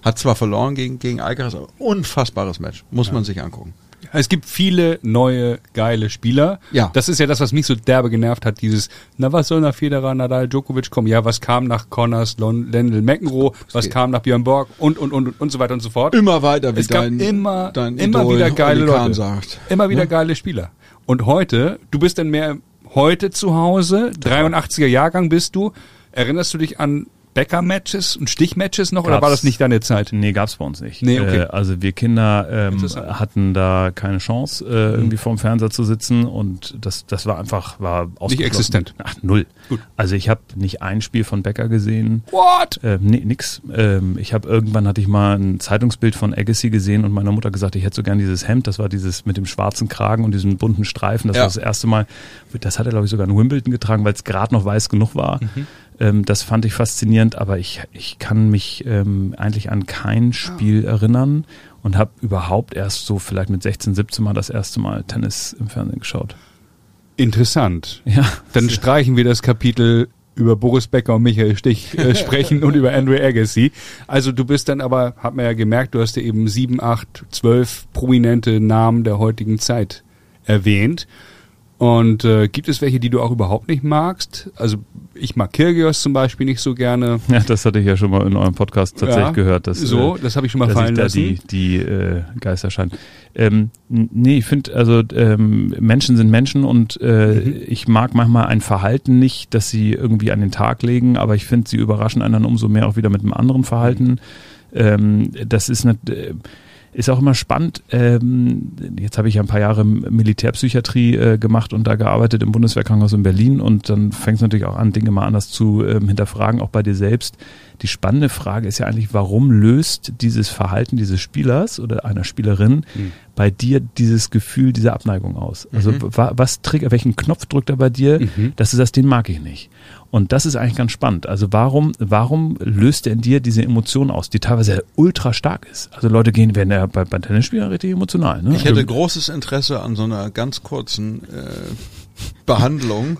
Hat zwar verloren gegen, gegen Alcaraz, aber unfassbares Match. Muss man sich angucken. Es gibt viele neue, geile Spieler. Ja. Das ist ja das, was mich so derbe genervt hat, dieses, na was soll nach Federer, Nadal, Djokovic kommen? Ja, was kam nach Connors, Lendl, McEnroe? Was kam nach Björn Borg? Und, und, und, und so weiter und so fort. Immer weiter, wie es gab dein, immer, dein immer Idol wieder geile Oli Kahn Leute. sagt. Immer wieder Ne? geile Spieler. Und heute, du bist dann mehr heute zu Hause, 83er Jahrgang bist du. Erinnerst du dich an Bäcker-Matches und Stichmatches noch oder war Gab's- das nicht deine Zeit? Nee, gab's bei uns nicht. Nee, okay. Äh, also wir Kinder ähm. Mhm. hatten da keine Chance, äh, irgendwie vorm Fernseher zu sitzen und das, das war einfach, war ausgeschlossen. existent. Ach, null. Gut. Also ich habe nicht ein Spiel von Becker gesehen. What? Ähm, nee, nix. Ähm, ich habe irgendwann hatte ich mal ein Zeitungsbild von Agassi gesehen und meiner Mutter gesagt, ich hätte so gern dieses Hemd. Das war dieses mit dem schwarzen Kragen und diesem bunten Streifen. Das Ja. war das erste Mal. Das hat er glaube ich sogar in Wimbledon getragen, weil es gerade noch weiß genug war. Ähm, das fand ich faszinierend, aber ich ich kann mich ähm, eigentlich an kein Spiel erinnern und habe überhaupt erst so vielleicht mit 16, 17 mal das erste Mal Tennis im Fernsehen geschaut. Interessant. Ja, Dann streichen wir das Kapitel über Boris Becker und Michael Stich äh, sprechen und über Andrew Agassi. Also du bist dann aber, hat man ja gemerkt, du hast ja eben sieben, acht, zwölf prominente Namen der heutigen Zeit erwähnt. Und äh, gibt es welche, die du auch überhaupt nicht magst? Also ich mag Kirgios zum Beispiel nicht so gerne. Ja, das hatte ich ja schon mal in eurem Podcast tatsächlich Ja, gehört. Dass, so, äh, das habe ich schon mal dass fallen sich da lassen. die, die äh, Geister scheinen. Ähm, nee, ich finde, also ähm, Menschen sind Menschen und äh, Mhm. ich mag manchmal ein Verhalten nicht, dass sie irgendwie an den Tag legen, aber ich finde, sie überraschen einen dann umso mehr auch wieder mit einem anderen Verhalten. Ähm, das ist nicht, äh, ist auch immer spannend. Ähm, jetzt habe ich ja ein paar Jahre Militärpsychiatrie äh, gemacht und da gearbeitet im Bundeswehrkrankenhaus in Berlin und dann fängst du natürlich auch an, Dinge mal anders zu ähm, hinterfragen, auch bei dir selbst. Die spannende Frage ist ja eigentlich, warum löst dieses Verhalten dieses Spielers oder einer Spielerin Hm. bei dir dieses Gefühl, diese Abneigung aus? Also wa was triggert, welchen Knopf drückt er bei dir, Mhm. dass du sagst, den mag ich nicht? Und das ist eigentlich ganz spannend. Also warum, warum löst er in dir diese Emotion aus, die teilweise ultra stark ist? Also Leute gehen, werden ja bei, bei Tennisspielern richtig emotional. Ne? Ich hätte großes Interesse an so einer ganz kurzen äh, Behandlung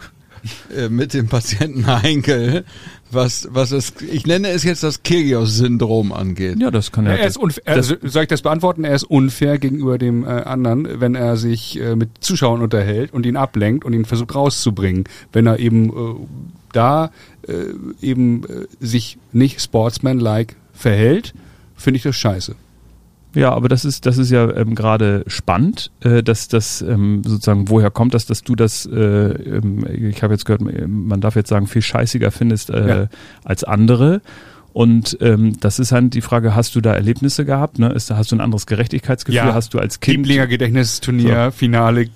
äh, mit dem Patienten Heinkel, was, was es, ich nenne es jetzt das Kyrgios-Syndrom angeht. ja, das kann Ja, ja. er ist unfair, also, soll ich das beantworten? Er ist unfair gegenüber dem äh, anderen, wenn er sich äh, mit Zuschauern unterhält und ihn ablenkt und ihn versucht rauszubringen. Wenn er eben äh, da äh, eben äh, sich nicht sportsman-like verhält, finde ich das scheiße. Ja, aber das ist, das ist ja ähm, gerade spannend, äh, dass das ähm, sozusagen, woher kommt das, dass du das, äh, ähm, ich habe jetzt gehört, man darf jetzt sagen, viel scheißiger findest äh, Ja. als andere. Und ähm, das ist halt die Frage, hast du da Erlebnisse gehabt? Ne? Ist, hast du ein anderes Gerechtigkeitsgefühl? Ja. Hast du als Kind Kimblinger Gedächtnisturnier, Finale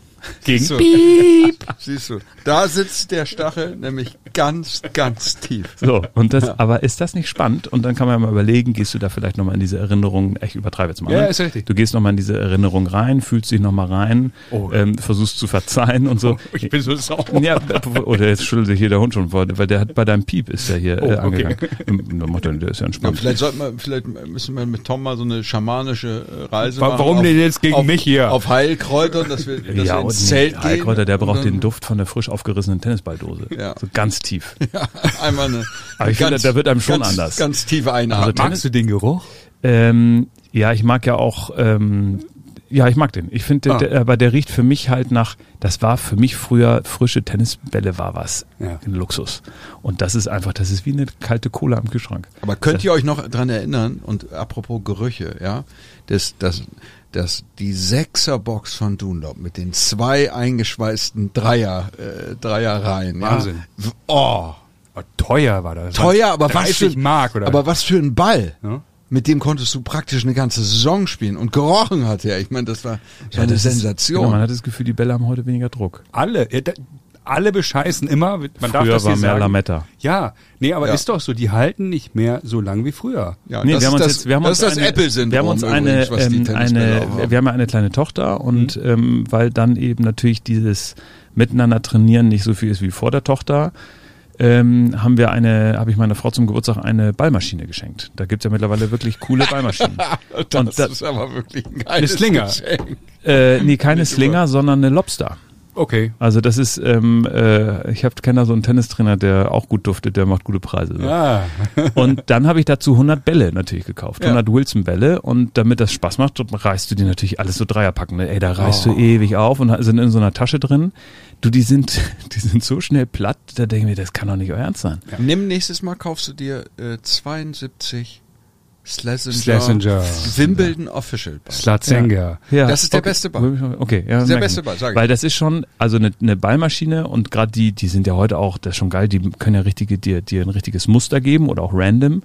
gegen So. Siehst du, da sitzt der Stachel nämlich ganz, ganz tief. So, und das, Ja. aber ist das nicht spannend? Und dann kann man ja mal überlegen, gehst du da vielleicht nochmal in diese Erinnerung, ich übertreibe jetzt mal. Ja, ne? ist richtig. Du gehst nochmal in diese Erinnerung rein, fühlst dich nochmal rein, Oh. ähm, versuchst zu verzeihen und so. Ich bin so sauer. Ja, oder jetzt schüttelt sich hier der Hund schon vor, weil der hat bei deinem Piep ist der hier Oh, äh, okay. angegangen. Ähm, Der, ja- ist ja Ja, entspannt. vielleicht sollten wir, vielleicht müssen wir mit Tom mal so eine schamanische äh, Reise Wa- machen. warum denn jetzt gegen auf, mich hier? Auf Heilkräuter, dass wir, dass ja, wir ins Zelt nee, gehen. Heilkräuter, der braucht den Duft von der frisch aufgerissenen Tennisballdose. Ja. So ganz tief. Ja, einmal eine. Aber ich finde, da wird einem schon ganz, anders. Ganz tiefe Einatmung. Also Magst du den Geruch? Ähm, ja, ich mag ja auch, ähm, ja, ich mag den. Ich finde, Ah. aber der riecht für mich halt nach, das war für mich früher, frische Tennisbälle war was. Ja. Ein Luxus. Und das ist einfach, das ist wie eine kalte Cola am Kühlschrank. Aber könnt ihr euch noch dran erinnern, und apropos Gerüche, ja, das, das, das, die Sechserbox von Dunlop mit den zwei eingeschweißten Dreier, äh, Dreierreihen. Wahnsinn. Ja. Oh, Oh, teuer war das. teuer, aber was 30 für, Mark oder? aber was für ein Ball. Ja. Mit dem konntest du praktisch eine ganze Saison spielen und gerochen hat er. Ich meine, das war so eine das ist- Sensation. Genau, man hat das Gefühl, die Bälle haben heute weniger Druck. alle, äh, da- alle bescheißen immer. Man darf Früher das war mehr sagen. Lametta. Ja, nee, aber Ja. ist doch so, die halten nicht mehr so lang wie früher. ja, Nee, das wir haben ist uns das, jetzt, wir haben das uns ist das eine, Apple-Syndrom. Wir haben uns eine, übrigens, ähm, eine, wir haben ja eine kleine Tochter und Mhm. ähm, weil dann eben natürlich dieses Miteinander trainieren nicht so viel ist wie vor der Tochter, ähm, haben wir eine, habe ich meiner Frau zum Geburtstag eine Ballmaschine geschenkt. Da gibt's ja mittlerweile wirklich coole Ballmaschinen. das und da- ist aber wirklich ein geiles Slinger. Geschenk. äh, nee, keine Nicht Slinger, sondern eine Lobster. Okay. Also das ist, ähm, äh, ich habe kenne da so einen Tennistrainer, der auch gut duftet, der macht gute Preise. So. Ja. Und dann habe ich dazu 100 Bälle natürlich gekauft, Ja. 100 Wilson-Bälle und damit das Spaß macht, reißt du die natürlich alles so Dreierpacken. Ne? Ey, da reißt Oh. du ewig auf und sind in so einer Tasche drin. Du, die sind, die sind so schnell platt, da denke ich mir, das kann doch nicht euer Ernst sein. Nimm nächstes Mal kaufst du dir äh, 72 Schlesinger, Schlesinger. Wimbledon Official Ball. Slatzenga. Das ist der okay. beste Ball. Okay, ja, Das ist der beste. Ball, sag ich. Weil das ist schon, also eine, eine Ballmaschine und gerade die, die sind ja heute auch, das ist schon geil, die können ja richtige, dir, dir ein richtiges Muster geben oder auch random.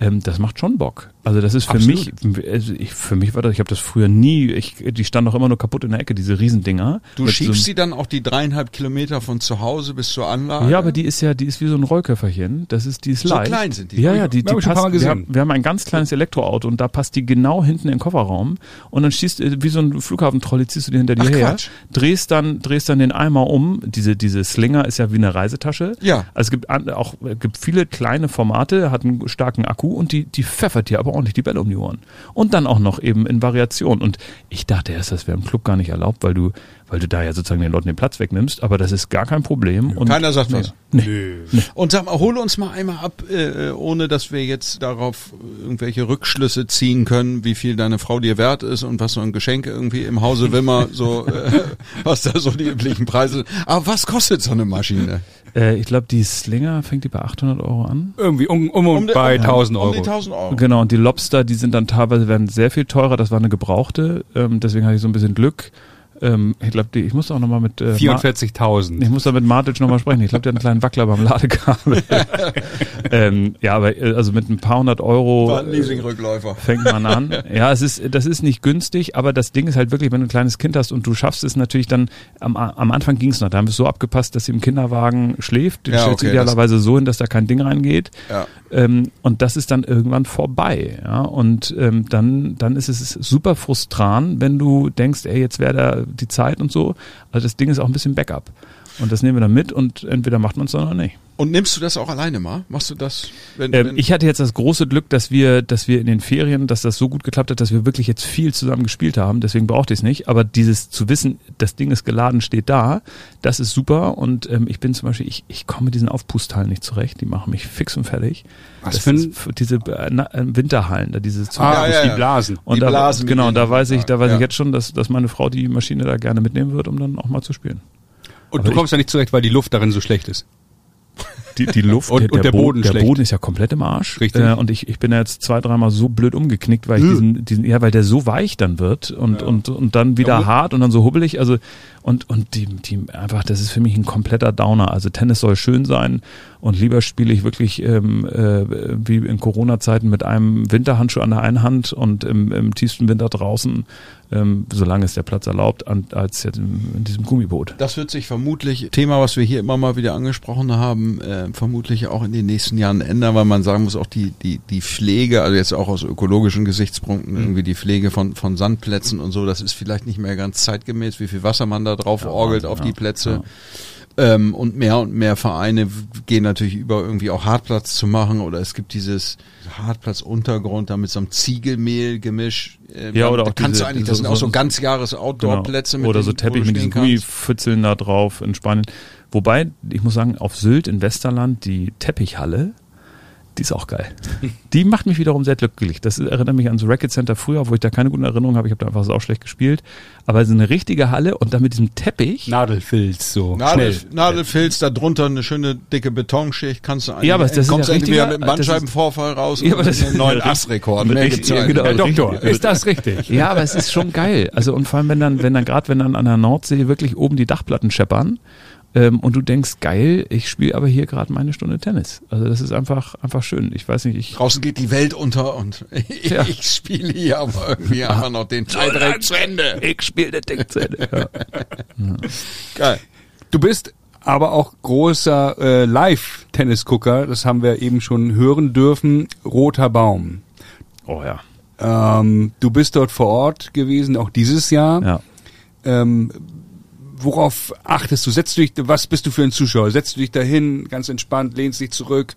Ähm, das macht schon Bock. Also das ist für Absolut. mich, also ich, für mich war das, ich habe das früher nie, ich, die standen doch immer nur kaputt in der Ecke, diese Riesendinger. Du schiebst so, sie dann auch die dreieinhalb Kilometer von zu Hause bis zur Anlage. Ja, aber die ist ja, die ist wie so ein Rollköfferchen. Das ist, die ist So leicht. klein sind die. Ja, Hab ja, die, die paar passt, wir, haben, wir haben ein ganz kleines Elektroauto und da passt die genau hinten in den Kofferraum und dann schießt, äh, wie so ein Flughafentrolley, ziehst du die hinter dir Ach, her, Quatsch. drehst dann, drehst dann den Eimer um. Diese, diese Slinger ist ja wie eine Reisetasche. Ja. Also es gibt auch, gibt viele kleine Formate, hat einen starken Akku und die, die pfeffert dir aber ordentlich die Bälle um die Ohren. Und dann auch noch eben in Variation. Und ich dachte erst, das wäre im Club gar nicht erlaubt, weil du, weil du da ja sozusagen den Leuten den Platz wegnimmst, aber das ist gar kein Problem. Und Keiner sagt nee, was. Nee. Und sag mal, hole uns mal einmal ab, äh, ohne dass wir jetzt darauf irgendwelche Rückschlüsse ziehen können, wie viel deine Frau dir wert ist und was so ein Geschenk irgendwie im Hause Wimmer, so, äh, was da so die üblichen Preise sind. Aber was kostet so eine Maschine? Äh, ich glaube, die Slinger fängt die bei 800 Euro an. Irgendwie um, um und die- bei 1000 Um Euro. die 1000 Euro. Genau, und die Lobster, die sind dann teilweise werden sehr viel teurer. Das war eine gebrauchte, ähm, deswegen hatte ich so ein bisschen Glück. Ähm, ich glaube, ich muss auch nochmal mit äh, Ma- 44.000. Ich muss da mit Martic nochmal sprechen. Ich glaube, der hat einen kleinen Wackler beim Ladekabel. ähm, ja, aber äh, also mit ein paar hundert Euro War ein äh, Leasingrückläufer. fängt man an. Ja, es ist, das ist nicht günstig, aber das Ding ist halt wirklich, wenn du ein kleines Kind hast und du schaffst es natürlich dann, am, am Anfang ging es noch, da haben wir es so abgepasst, dass sie im Kinderwagen schläft. Den Ja, stellst okay, idealerweise so hin, dass da kein Ding reingeht. Ja. Ähm, und das ist dann irgendwann vorbei. Ja? Und ähm, dann, dann ist es super frustrant, wenn du denkst, ey, jetzt wäre da die Zeit und so. Also das Ding ist auch ein bisschen Backup. Und das nehmen wir dann mit und entweder macht man es dann oder nicht. Und nimmst du das auch alleine mal? Machst du das? Wenn, Ähm, wenn, ich hatte jetzt das große Glück, dass wir, dass wir in den Ferien, dass das so gut geklappt hat, dass wir wirklich jetzt viel zusammen gespielt haben. Deswegen brauchte ich es nicht. Aber dieses zu wissen, das Ding ist geladen, steht da, das ist super. Und ähm, ich bin zum Beispiel, ich, ich komme mit diesen Aufpustteilen nicht zurecht. Die machen mich fix und fertig. Was das für ein- für diese äh, na, äh, Winterhallen, da diese Ah, Ja, ja, die. Blasen. und Die da, Blasen genau, da weiß ich, da weiß ja. ich jetzt schon, dass, dass meine Frau die Maschine da gerne mitnehmen wird, um dann auch mal zu spielen. Und Aber du kommst ja nicht zurecht, weil die Luft darin so schlecht ist. Die, die Luft Und- und der Bo- Boden der. Boden ist ja komplett im Arsch. Richtig. Äh, und ich, ich bin ja jetzt zwei, dreimal so blöd umgeknickt, weil ich Hm. diesen, diesen, ja, weil der so weich dann wird und, und, und dann wieder Ja, hart und dann so hubbelig. Also, und, und die, die einfach, das ist für mich ein kompletter Downer. Also Tennis soll schön sein und lieber spiele ich wirklich ähm, äh, wie in Corona-Zeiten mit einem Winterhandschuh an der einen Hand und im, im tiefsten Winter draußen, ähm, solange es der Platz erlaubt, an, als jetzt in, in diesem Gummiboot. Das wird sich vermutlich, Thema, was wir hier immer mal wieder angesprochen haben, äh, vermutlich auch in den nächsten Jahren ändern, weil man sagen muss, auch die, die, die Pflege, also jetzt auch aus ökologischen Gesichtspunkten, irgendwie die Pflege von, von Sandplätzen und so, das ist vielleicht nicht mehr ganz zeitgemäß, wie viel Wasser man da drauf orgelt auf ja, die Plätze. ja. Ähm, und mehr und mehr Vereine gehen natürlich über, irgendwie auch Hartplatz zu machen oder es gibt dieses Hartplatz-Untergrund da mit so einem Ziegelmehl-Gemisch. Äh, Ja, da- oder da auch kannst diese- du eigentlich, das sind auch so so- ganzjahres Outdoor-Plätze. Genau. Oder so Teppich mit diesen Gummipfützeln da drauf in Spanien. Wobei, ich muss sagen, auf Sylt in Westerland, die Teppichhalle, die ist auch geil. Die macht mich wiederum sehr glücklich. Das erinnert mich an das Racket Center früher, wo ich da keine guten Erinnerungen habe. Ich habe da einfach so auch schlecht gespielt. Aber so eine richtige Halle und dann mit diesem Teppich. Nadelfilz, so. Nadel, Schnell. Nadelfilz, da drunter eine schöne dicke Betonschicht, kannst du eigentlich, Ja, aber das ist kommst ja du entweder richtiger- mit einem ist- Bandscheibenvorfall raus Ja, aber das einem neuen ist- Assrekord. mit Mehr richtig- ja, genau. Herr Doktor, ist das richtig? Ja, aber es ist schon geil. Also und vor allem, wenn dann, wenn dann gerade, wenn dann an der Nordsee wirklich oben die Dachplatten scheppern ähm, und du denkst, geil, ich spiele aber hier gerade meine Stunde Tennis. Also das ist einfach, einfach schön. Ich weiß nicht, ich Draußen geht die Welt unter und ich, Ja. ich spiele hier aber irgendwie einfach noch den Tiebreak zu Ende. ich spiele das Ding zu Ende. Ja. Geil. Du bist aber auch großer äh, Live-Tennisgucker, das haben wir eben schon hören dürfen, Roter Baum. Oh ja. Ähm, du bist dort vor Ort gewesen, auch dieses Jahr. Ja. Ähm, worauf achtest du? Setzt du dich, was bist du für ein Zuschauer? Setzt du dich dahin, ganz entspannt, lehnst dich zurück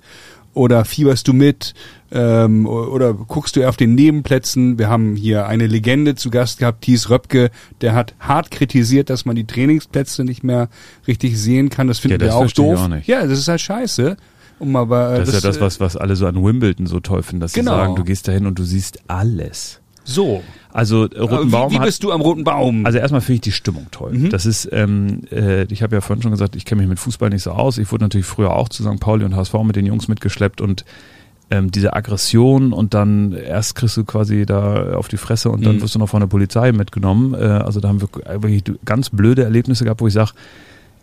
oder fieberst du mit ähm, oder guckst du eher auf den Nebenplätzen? Wir haben hier eine Legende zu Gast gehabt, Thies Röpke, der hat hart kritisiert, dass man die Trainingsplätze nicht mehr richtig sehen kann. Das finden Ja, das wir auch doof. auch nicht. Ja, das ist halt scheiße. Um aber, äh, Das, ist ja das, was, was alle so an Wimbledon so toll finden, dass Genau. sie sagen, du gehst dahin und du siehst alles. So. Also äh, Roten Äh, Baum wie, wie hat, bist du am Roten Baum? Also erstmal finde ich die Stimmung toll. Mhm. Das ist, ähm, äh, ich habe ja vorhin schon gesagt, ich kenne mich mit Fußball nicht so aus. Ich wurde natürlich früher auch zu St. Pauli und HSV mit den Jungs mitgeschleppt und ähm, diese Aggression und dann erst kriegst du quasi da auf die Fresse und dann Mhm. wirst du noch von der Polizei mitgenommen. Äh, also da haben wir wirklich ganz blöde Erlebnisse gehabt, wo ich sage,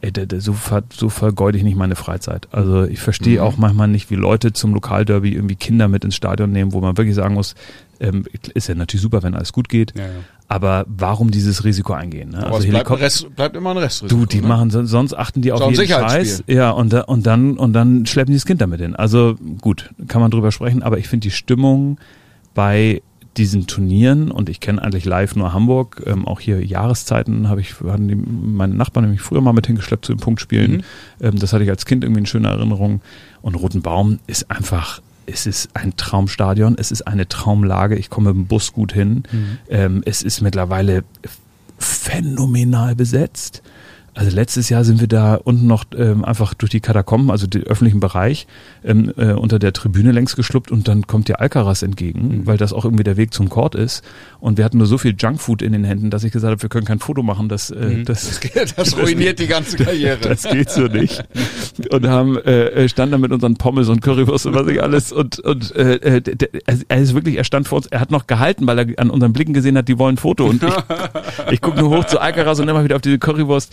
ey, da, so, so vergeude ich nicht meine Freizeit. Also ich verstehe Mhm. auch manchmal nicht, wie Leute zum Lokalderby irgendwie Kinder mit ins Stadion nehmen, wo man wirklich sagen muss, ähm, ist ja natürlich super, wenn alles gut geht, ja, ja. aber warum dieses Risiko eingehen? Ne? Aber es bleibt, Rest, bleibt immer ein Restrisiko. Du, die ne? machen son- sonst achten die auf jeden. Scheiß. Ja, und, und dann und dann schleppen die das Kind damit hin. Also gut, kann man drüber sprechen, aber ich finde die Stimmung bei diesen Turnieren und ich kenne eigentlich live nur Hamburg, ähm, auch hier Jahreszeiten habe ich, hatten die, meine Nachbarn nämlich früher mal mit hingeschleppt zu den Punktspielen. Mhm. Ähm, das hatte ich als Kind irgendwie eine schöne Erinnerung. Und Roten Baum ist einfach, es ist ein Traumstadion, es ist eine Traumlage. Ich komme mit dem Bus gut hin. Mhm. Ähm, es ist mittlerweile phänomenal besetzt. Also letztes Jahr sind wir da unten noch ähm, einfach durch die Katakomben, also den öffentlichen Bereich, ähm, äh, unter der Tribüne längs geschluppt und dann kommt dir Alcaraz entgegen, mhm. weil das auch irgendwie der Weg zum Court ist. Und wir hatten nur so viel Junkfood in den Händen, dass ich gesagt habe, wir können kein Foto machen. Das, äh, mhm. das, das, geht, das ruiniert die ganze Karriere. Das geht so nicht. Und haben äh, standen da mit unseren Pommes und Currywurst und was ich alles. Und, und äh, äh der, er ist wirklich, er stand vor uns, er hat noch gehalten, weil er an unseren Blicken gesehen hat, die wollen ein Foto. Und ich, ich gucke nur hoch zu Alcaraz und immer wieder auf diese Currywurst.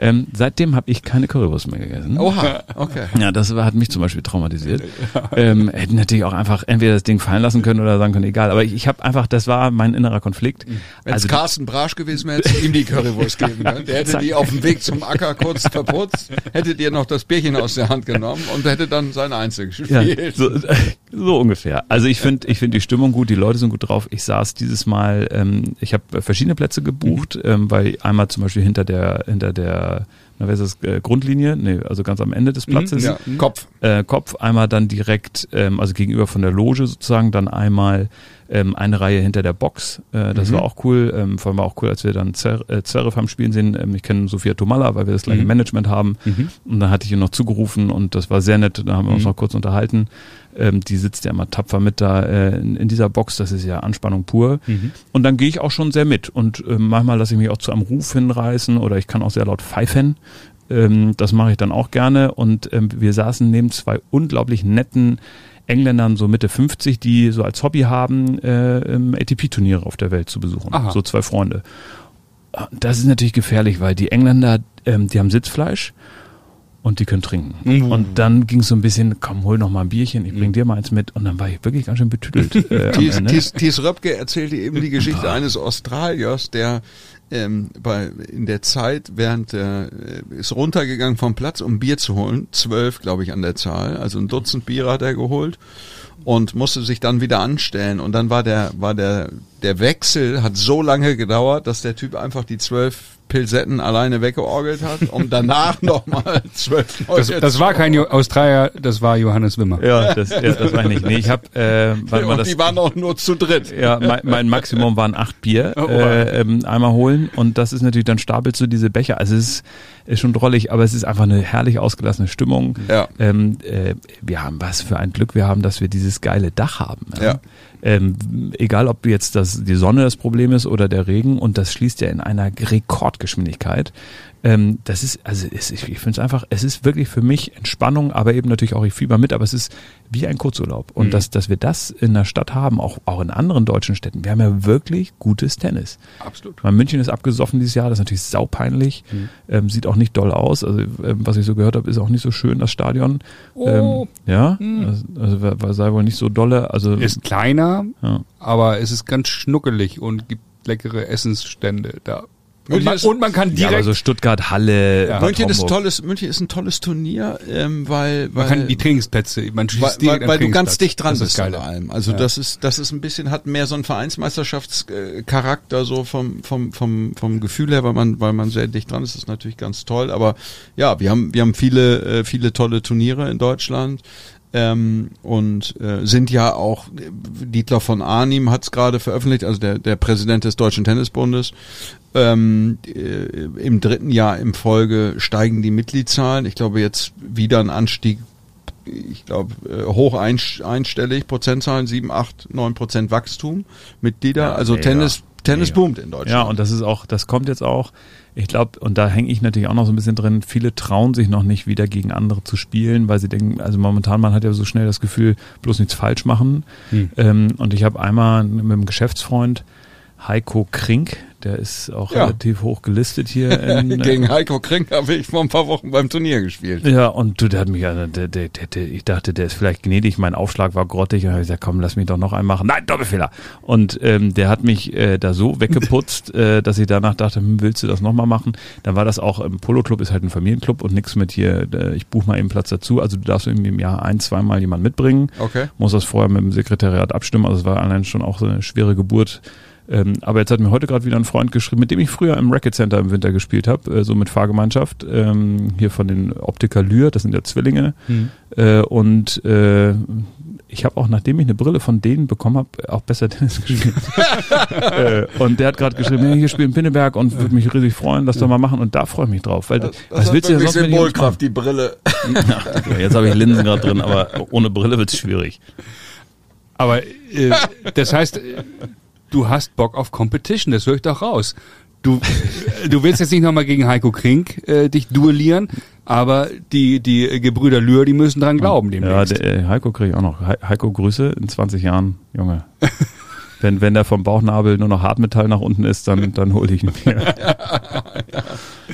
Ähm, seitdem habe ich keine Currywurst mehr gegessen. Oha, okay. Ja, das war, hat mich zum Beispiel traumatisiert. Ähm, hätten natürlich auch einfach entweder das Ding fallen lassen können oder sagen können, egal. Aber ich, ich habe einfach, das war mein innerer Konflikt. Wenn es also, Carsten Brasch gewesen wäre, hätte ihm die Currywurst geben können. Der hätte die auf dem Weg zum Acker kurz verputzt, hätte dir noch das Bierchen aus der Hand genommen und hätte dann sein Einzel gespielt. Ja, so, so ungefähr. Also ich finde ich finde die Stimmung gut, die Leute sind gut drauf. Ich saß dieses Mal, ähm, ich habe verschiedene Plätze gebucht, mhm. ähm, weil einmal zum Beispiel hinter der hinter der na, wer ist das, äh, Grundlinie? Nee, also ganz am Ende des mhm, Platzes. Ja, Kopf. Äh, Kopf, einmal dann direkt, ähm, also gegenüber von der Loge sozusagen, dann einmal ähm, eine Reihe hinter der Box. Äh, das mhm. war auch cool. Ähm, vor allem war auch cool, als wir dann Zer äh, am Spielen sehen. Ähm, ich kenne Sophia Tomalla, weil wir das gleiche mhm. Management haben. Mhm. Und dann hatte ich ihn noch zugerufen und das war sehr nett. Da haben wir uns mhm. noch kurz unterhalten. Ähm, die sitzt ja immer tapfer mit da äh, in, in, dieser Box. Das ist ja Anspannung pur. Mhm. Und dann gehe ich auch schon sehr mit. Und äh, manchmal lasse ich mich auch zu einem Ruf hinreißen oder ich kann auch sehr laut pfeifen. Ähm, das mache ich dann auch gerne. Und ähm, wir saßen neben zwei unglaublich netten Engländern so Mitte 50, die so als Hobby haben, äh, ATP-Turniere auf der Welt zu besuchen. Aha. So zwei Freunde. Das ist natürlich gefährlich, weil die Engländer, ähm, die haben Sitzfleisch und die können trinken. Mhm. Und dann ging es so ein bisschen, komm, hol noch mal ein Bierchen, ich bring mhm. dir mal eins mit. Und dann war ich wirklich ganz schön betüdelt. Äh, Thies, Thies, Thies Röpke erzählte eben die Geschichte eines Australiers, der ähm, bei, in der Zeit, während äh, ist runtergegangen vom Platz, um Bier zu holen, zwölf, glaube ich, an der Zahl, also ein Dutzend Bier hat er geholt und musste sich dann wieder anstellen. Und dann war der war der der Wechsel hat so lange gedauert, dass der Typ einfach die zwölf Pilsetten alleine weggeorgelt hat, um danach nochmal zwölf Das, das war kein Australier, das war Johannes Wimmer. Ja, das, ja, das war ich nicht. Nee, ich habe, äh, weil man das, die waren auch nur zu dritt. Ja, mein, mein Maximum waren acht Bier oh, äh, ähm, einmal holen und das ist natürlich dann stapelst du diese Becher. Also es ist, ist schon drollig, aber es ist einfach eine herrlich ausgelassene Stimmung. Ja. Ähm, äh, wir haben was für ein Glück wir haben, dass wir dieses geile Dach haben. Ja. ja. Ähm, egal ob jetzt das, die Sonne das Problem ist oder der Regen und das schließt ja in einer Rekordgeschwindigkeit. Ähm, das ist, also es, ich finde es einfach, es ist wirklich für mich Entspannung, aber eben natürlich auch ich fieber mit, aber es ist wie ein Kurzurlaub. Und mhm. dass, dass wir das in der Stadt haben, auch, auch in anderen deutschen Städten, wir haben ja wirklich gutes Tennis. Absolut. Weil München ist abgesoffen dieses Jahr, das ist natürlich saupeinlich, mhm. ähm, sieht auch nicht doll aus. Also ähm, was ich so gehört habe, ist auch nicht so schön, das Stadion. Oh. Ähm, ja, mhm. also, also sei wohl nicht so dolle. Also ist kleiner, ja. aber es ist ganz schnuckelig und gibt leckere Essensstände da. Und man, und man, kann direkt. Ja, also Stuttgart, Halle. Ja, München ist tolles. München ist ein tolles Turnier, ähm, weil, weil man kann die Trainingsplätze, man schießt weil, weil, weil du ganz dicht dran bist an allem. Also ja. das ist das ist ein bisschen hat mehr so einen Vereinsmeisterschaftscharakter so vom vom vom vom Gefühl her, weil man weil man sehr dicht dran ist. Das ist natürlich ganz toll. Aber ja, wir haben wir haben viele äh, viele tolle Turniere in Deutschland. Ähm, und äh, sind ja auch, Dietler von Arnim hat es gerade veröffentlicht, also der, der Präsident des Deutschen Tennisbundes, ähm, äh, Im dritten Jahr im Folge steigen die Mitgliedszahlen. Ich glaube jetzt wieder ein Anstieg, ich glaube äh, hoch einstellig, Prozentzahlen, sieben, acht, neun Prozent Wachstum Mitglieder. Ja, also mega, Tennis, Tennis mega. boomt in Deutschland. Ja, und das ist auch, das kommt jetzt auch. Ich glaube, und da hänge ich natürlich auch noch so ein bisschen drin, viele trauen sich noch nicht wieder gegen andere zu spielen, weil sie denken, also momentan, man hat ja so schnell das Gefühl, bloß nichts falsch machen. Hm. Ähm, und ich habe einmal mit einem Geschäftsfreund, Heiko Krink, der ist auch ja. relativ hoch gelistet hier. In, Gegen äh, Heiko Krink habe ich vor ein paar Wochen beim Turnier gespielt. Ja, und du, der hat mich, der, der, der, der, ich dachte, der ist vielleicht gnädig, mein Aufschlag war grottig und habe gesagt, komm, lass mich doch noch einen machen. Nein, Doppelfehler. Und ähm, der hat mich äh, da so weggeputzt, äh, dass ich danach dachte, hm, willst du das nochmal machen? Dann war das auch, im Polo-Club ist halt ein Familienclub und nichts mit hier, äh, ich buche mal eben Platz dazu. Also du darfst irgendwie im Jahr ein, zweimal jemanden mitbringen. Okay. Muss das vorher mit dem Sekretariat abstimmen. Also es war allein schon auch so eine schwere Geburt Ähm, aber jetzt hat mir heute gerade wieder ein Freund geschrieben, mit dem ich früher im Racket Center im Winter gespielt habe, äh, so mit Fahrgemeinschaft, ähm, hier von den Optiker Lür, das sind ja Zwillinge. Hm. Äh, und äh, ich habe auch, nachdem ich eine Brille von denen bekommen habe, auch besser Tennis gespielt. äh, und der hat gerade geschrieben, hey, hier spielen Pinneberg und würde mich riesig freuen, das doch mal machen. Und da freue ich mich drauf. Weil, was willst du sonst mit Symbolkraft, die Brille. Ja, jetzt habe ich Linsen gerade drin, aber ohne Brille wird's schwierig. Aber äh, das heißt, du hast Bock auf Competition, das höre ich doch raus. Du, du willst jetzt nicht nochmal gegen Heiko Krink äh, dich duellieren, aber die, die Gebrüder Lühr, die müssen dran glauben Ja, demnächst. der, äh, Heiko kriege ich auch noch. He Heiko Grüße in 20 Jahren, Junge. wenn, wenn der vom Bauchnabel nur noch Hartmetall nach unten ist, dann, dann hole ich ihn mir.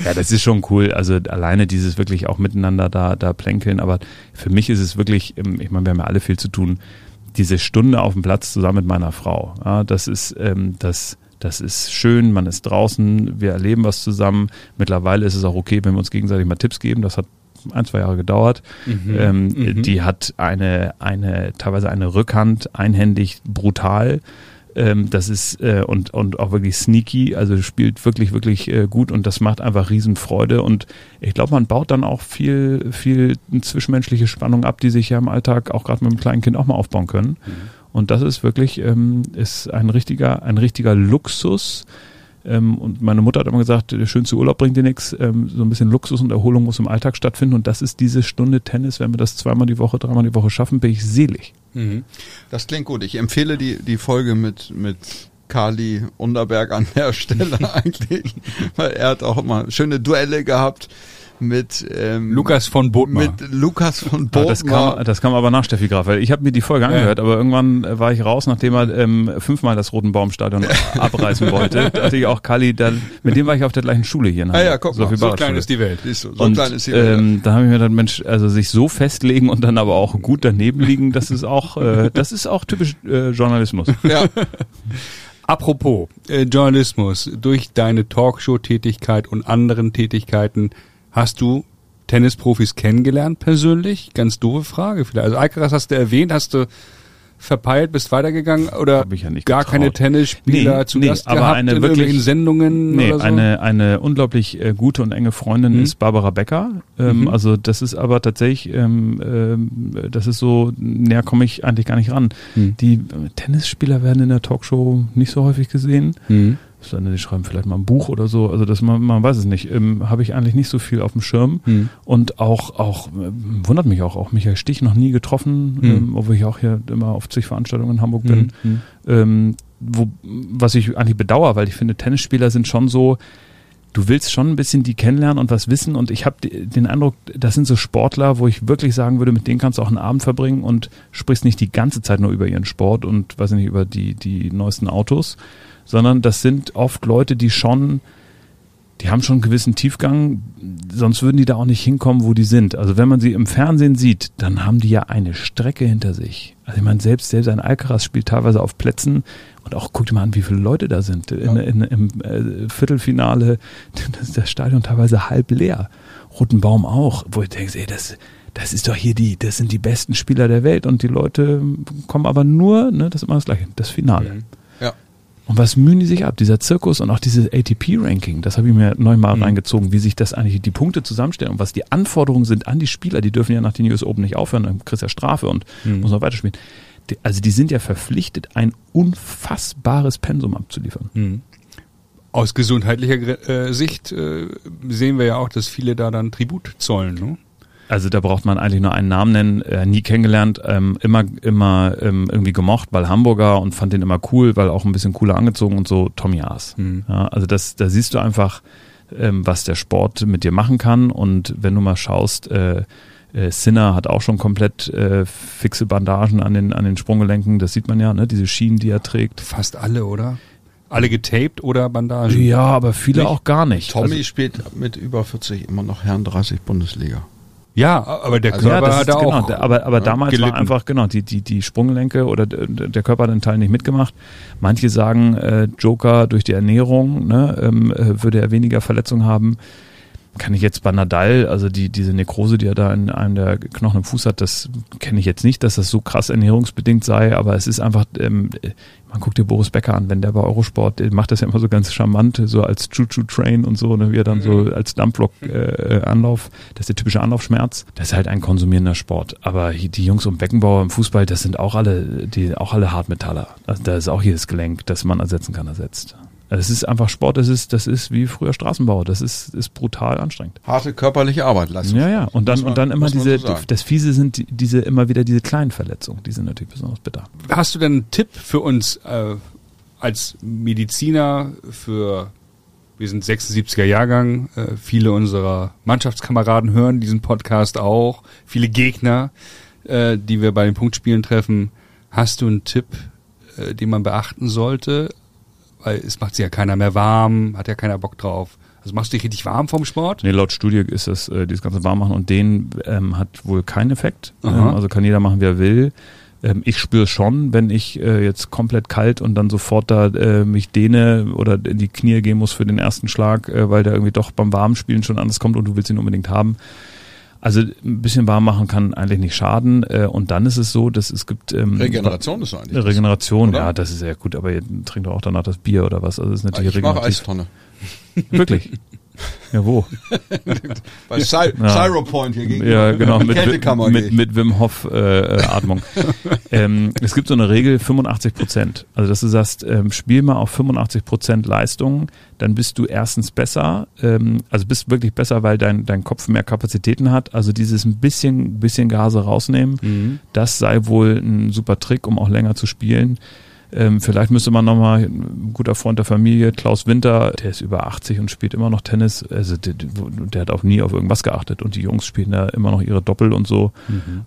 ja, das ist schon cool. Also alleine dieses wirklich auch miteinander da, da plänkeln. Aber für mich ist es wirklich, ähm, ich meine, wir haben ja alle viel zu tun, diese Stunde auf dem Platz zusammen mit meiner Frau. Ja, das ist, ähm, das, das ist schön, man ist draußen, wir erleben was zusammen. Mittlerweile ist es auch okay, wenn wir uns gegenseitig mal Tipps geben. Das hat ein, zwei Jahre gedauert. Ähm, Mhm. Die hat eine, eine, teilweise eine Rückhand, einhändig, brutal. Ähm, das ist äh, und, und auch wirklich sneaky, also spielt wirklich, wirklich äh, gut und das macht einfach Riesenfreude. Und ich glaube, man baut dann auch viel, viel zwischenmenschliche Spannung ab, die sich ja im Alltag auch gerade mit einem kleinen Kind auch mal aufbauen können. Und das ist wirklich, ähm, ist ein richtiger, ein richtiger Luxus. Ähm, und meine Mutter hat immer gesagt, der schönste Urlaub bringt dir nichts. Ähm, so ein bisschen Luxus und Erholung muss im Alltag stattfinden. Und das ist diese Stunde Tennis. Wenn wir das zweimal die Woche, dreimal die Woche schaffen, bin ich selig. Mhm. Das klingt gut. Ich empfehle die, die Folge mit, mit Kali Unterberg an der Stelle eigentlich, weil er hat auch immer schöne Duelle gehabt mit ähm, Lukas von Bodmer. mit Lukas von Ja, das, Bodmer. kam, das kam aber nach Steffi Graf, weil ich habe mir die Folge angehört, aber irgendwann äh, war ich raus, nachdem er ähm, fünfmal das Rotenbaumstadion abreißen wollte. Da hatte ich auch Kali, dann, mit dem war ich auf der gleichen Schule hier in Ah ja, guck mal, Sophie so klein ist die Welt. Siehst du, so und klein ist die Welt. ähm, da habe ich mir gedacht, Mensch, also sich so festlegen und dann aber auch gut daneben liegen, das ist auch, äh, das ist auch typisch äh, Journalismus. ja, Apropos äh, Journalismus, durch deine Talkshow-Tätigkeit und anderen Tätigkeiten hast du Tennisprofis kennengelernt persönlich? Ganz doofe Frage vielleicht. Also Alcaraz hast du erwähnt, hast du verpeilt, bist weitergegangen oder Hab ich ja nicht gar getraut. keine Tennisspieler Nee, zu nee, Gast aber gehabt eine in wirklich- irgendwelchen Sendungen Nee, oder so? eine, eine unglaublich äh, gute und enge Freundin Mhm. ist Barbara Becker. Ähm, Mhm. Also das ist aber tatsächlich, ähm, ähm, das ist so, näher komme ich eigentlich gar nicht ran. Mhm. Die äh, Tennisspieler werden in der Talkshow nicht so häufig gesehen. Sondern die schreiben vielleicht mal ein Buch oder so. Also das man, man weiß es nicht. Ähm, Habe ich eigentlich nicht so viel auf dem Schirm. Mhm. Und auch, auch ähm, wundert mich auch, auch Michael Stich noch nie getroffen, Mhm. ähm, obwohl ich auch hier immer auf zig Veranstaltungen in Hamburg bin. Mhm. Ähm, wo, was ich eigentlich bedauere, weil ich finde, Tennisspieler sind schon so, du willst schon ein bisschen die kennenlernen und was wissen und ich habe den Eindruck, das sind so Sportler, wo ich wirklich sagen würde, mit denen kannst du auch einen Abend verbringen und sprichst nicht die ganze Zeit nur über ihren Sport und weiß nicht, über die, die neuesten Autos, sondern das sind oft Leute, die schon die haben schon einen gewissen Tiefgang, sonst würden die da auch nicht hinkommen, wo die sind. Also wenn man sie im Fernsehen sieht, dann haben die ja eine Strecke hinter sich. Also ich meine, selbst, selbst ein Alcaraz spielt teilweise auf Plätzen und auch guck dir mal an, wie viele Leute da sind. In, in, Im äh, Viertelfinale, das ist das Stadion teilweise halb leer. Rotenbaum auch, wo ich denke, ey, das, das ist doch hier die, das sind die besten Spieler der Welt und die Leute kommen aber nur, ne, das ist immer das Gleiche, das Finale. Mhm. Und was mühen die sich ab? Dieser Zirkus und auch dieses ATP-Ranking, das habe ich mir neunmal Mhm. reingezogen, wie sich das eigentlich die Punkte zusammenstellen und was die Anforderungen sind an die Spieler. Die dürfen ja nach den US Open nicht aufhören, dann kriegst du ja Strafe und Mhm. muss noch weiterspielen. Die, also die sind ja verpflichtet, ein unfassbares Pensum abzuliefern. Mhm. Aus gesundheitlicher äh, Sicht äh, sehen wir ja auch, dass viele da dann Tribut zollen. Ne? Also da braucht man eigentlich nur einen Namen nennen, äh, nie kennengelernt, ähm, immer immer ähm, irgendwie gemocht, weil Hamburger und fand den immer cool, weil auch ein bisschen cooler angezogen und so, Tommy Haas. Mhm. Ja, also das, da siehst du einfach, ähm, was der Sport mit dir machen kann und wenn du mal schaust, äh, äh, Sinner hat auch schon komplett äh, fixe Bandagen an den, an den Sprunggelenken, das sieht man ja, ne? diese Schienen, die er trägt. Fast alle, oder? Alle getaped oder Bandagen? Ja, aber viele Nicht? auch gar nicht. Tommy Also, spielt mit über 40 immer noch Herren 30 Bundesliga. Ja, aber der Also, ja, Körper das hat da genau, auch. aber, aber ja, damals gelitten. war einfach, genau, die, die, die Sprunggelenke oder der, Körper hat den Teil nicht mitgemacht. Manche sagen, äh, Joker durch die Ernährung, ne, ähm, äh, würde er weniger Verletzungen haben. Kann ich jetzt bei Nadal, also die, diese Nekrose, die er da in einem der Knochen im Fuß hat, das kenne ich jetzt nicht, dass das so krass ernährungsbedingt sei, aber es ist einfach, ähm, man guckt dir Boris Becker an, wenn der bei Eurosport, der macht das ja immer so ganz charmant, so als Choo-Choo-Train und so, ne, wie er dann so als Dampflok äh, Anlauf, das ist der typische Anlaufschmerz. Das ist halt ein konsumierender Sport. Aber die Jungs um Beckenbauer im Fußball, das sind auch alle, die auch alle Hartmetaller. Also da ist auch jedes Gelenk, das man ersetzen kann, ersetzt. Es ist einfach Sport, das ist, das ist wie früher Straßenbau. Das ist, ist brutal anstrengend. Harte körperliche Arbeit leisten. Ja, ja. Und dann, man- und dann immer diese, so das Fiese sind die, diese, immer wieder diese kleinen Verletzungen. Die sind natürlich besonders bitter. Hast du denn einen Tipp für uns äh, als Mediziner für wir sind 76er Jahrgang, äh, viele unserer Mannschaftskameraden hören diesen Podcast auch, viele Gegner, äh, die wir bei den Punktspielen treffen. Hast du einen Tipp, äh, den man beachten sollte? Weil es macht sich ja keiner mehr warm, hat ja keiner Bock drauf. Also machst du dich richtig warm vom Sport? Nee, laut Studie ist das, äh, dieses ganze Warmmachen und den ähm, hat wohl keinen Effekt. Ähm, also kann jeder machen, wie er will. Ähm, ich spüre schon, wenn ich äh, jetzt komplett kalt und dann sofort da äh, mich dehne oder in die Knie gehen muss für den ersten Schlag, äh, weil der irgendwie doch beim Warmspielen schon anders kommt und du willst ihn unbedingt haben. Also ein bisschen warm machen kann eigentlich nicht schaden. Äh, und dann ist es so, dass es gibt ähm, Regeneration ist eigentlich. das. Regeneration, oder? ja, das ist ja gut, aber ihr trinkt doch auch danach das Bier oder was. Also das ist natürlich Ich mache. Eistonne. Wirklich. Ja, wo? Bei Cy Ja. Cyro Point hier gegenüber. Ja, genau, mit, Kältekammer mit, mit. Wim Hof äh, äh, Atmung. ähm, es gibt so eine Regel 85 Prozent. Also dass du sagst, ähm, spiel mal auf 85 Prozent Leistung, dann bist du erstens besser, ähm, also bist wirklich besser, weil dein, dein Kopf mehr Kapazitäten hat. Also dieses ein bisschen, bisschen Gase rausnehmen, Mhm. das sei wohl ein super Trick, um auch länger zu spielen. Ähm, vielleicht müsste man nochmal, ein guter Freund der Familie, Klaus Winter, der ist über 80 und spielt immer noch Tennis. Also der, der hat auch nie auf irgendwas geachtet und die Jungs spielen da immer noch ihre Doppel und so.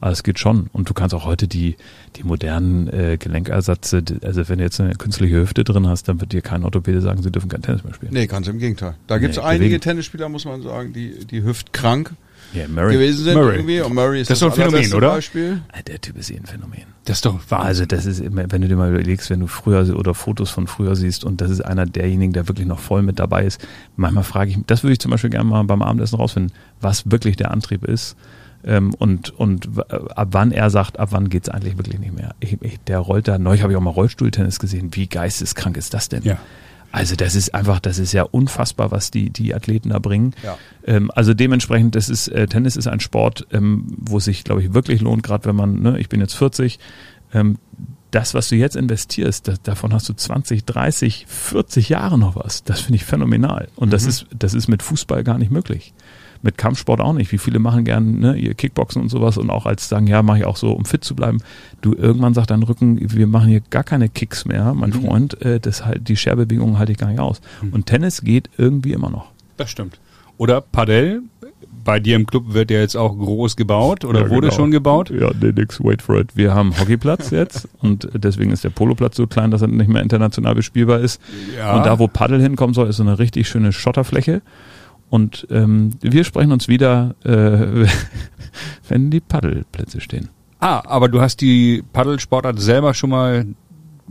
Aber es geht schon. Und du kannst auch heute die, die modernen äh, Gelenkersatze, die- also wenn du jetzt eine künstliche Hüfte drin hast, dann wird dir kein Orthopäde sagen, sie dürfen kein Tennis mehr spielen. Nee, ganz im Gegenteil. Da gibt es Nee, einige. Tennisspieler, muss man sagen, die, die hüftkrank Ja, Murray. gewesen sind Murray. irgendwie. Und Murray ist Das ist doch ein Phänomen, oder? Beispiel. Ah, Der Typ ist eh ein Phänomen. Das ist doch wahr. Also das ist immer, wenn du dir mal überlegst, wenn du früher oder Fotos von früher siehst und das ist einer derjenigen, der wirklich noch voll mit dabei ist. Manchmal frage ich, das würde ich zum Beispiel gerne mal beim Abendessen rausfinden, was wirklich der Antrieb ist ähm, und und w- ab wann er sagt, ab wann geht's eigentlich wirklich nicht mehr. Ich, ich, der rollt da. Neulich habe ich auch mal Rollstuhltennis gesehen. Wie geisteskrank ist das denn? Ja. Also das ist einfach, das ist ja unfassbar, was die die Athleten da bringen. Ja. Ähm, also dementsprechend, das ist äh, Tennis ist ein Sport, ähm, wo es sich, glaube ich, wirklich lohnt, gerade wenn man, ne, ich bin jetzt 40, ähm, das, was du jetzt investierst, das, davon hast du 20, 30, 40 Jahre noch was. Das finde ich phänomenal. Und das ist, das ist mit Fußball gar nicht möglich. Mit Kampfsport auch nicht. Wie viele machen gern ne, ihr Kickboxen und sowas und auch als sagen, ja, mache ich auch so, um fit zu bleiben. Du irgendwann sagt dein Rücken, wir machen hier gar keine Kicks mehr, mein Freund. Äh, das halt, die Scherbewegungen halte ich gar nicht aus. Und Tennis geht irgendwie immer noch. Das stimmt. Oder Padel, bei dir im Club wird ja jetzt auch groß gebaut oder Ja, wurde genau. schon gebaut. Ja, nee, nix, wait for it. Wir haben Hockeyplatz jetzt und deswegen ist der Poloplatz so klein, dass er nicht mehr international bespielbar ist. Ja. Und da, wo Paddel hinkommen soll, ist so eine richtig schöne Schotterfläche. Und ähm, wir sprechen uns wieder, äh, wenn die Paddelplätze stehen. Ah, aber du hast die Paddelsportart selber schon mal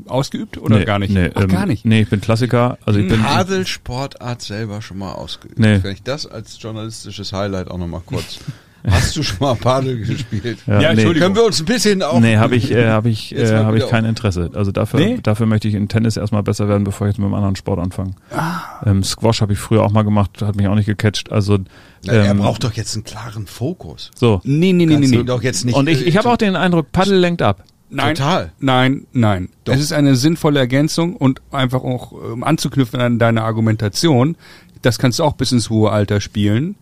ausgeübt oder Nee, gar nicht? Nee, Ach, ähm, gar nicht. Nee, ich bin Klassiker. Also ich bin, Padelsportart selber schon mal ausgeübt. Nee. Wenn ich das als journalistisches Highlight auch nochmal kurz. Hast du schon mal Padel gespielt? Ja, nee, Entschuldigung. Können wir uns ein bisschen auf. Nee, habe ich, äh, hab ich, äh, hab ich wieder kein Interesse. Also dafür, Nee? dafür möchte ich in Tennis erstmal besser werden, bevor ich jetzt mit einem anderen Sport anfange. Ah. Ähm, Squash habe ich früher auch mal gemacht, hat mich auch nicht gecatcht. Also Na, er ähm, braucht doch jetzt einen klaren Fokus. so. Nee, nee, nee, nee, Kannst du nee. doch jetzt nicht. Und ich, ich habe auch den Eindruck, Paddel lenkt ab. Nein, Total. nein, nein. Doch. Es ist eine sinnvolle Ergänzung und einfach auch um anzuknüpfen an deine Argumentation. Das kannst du auch bis ins hohe Alter spielen,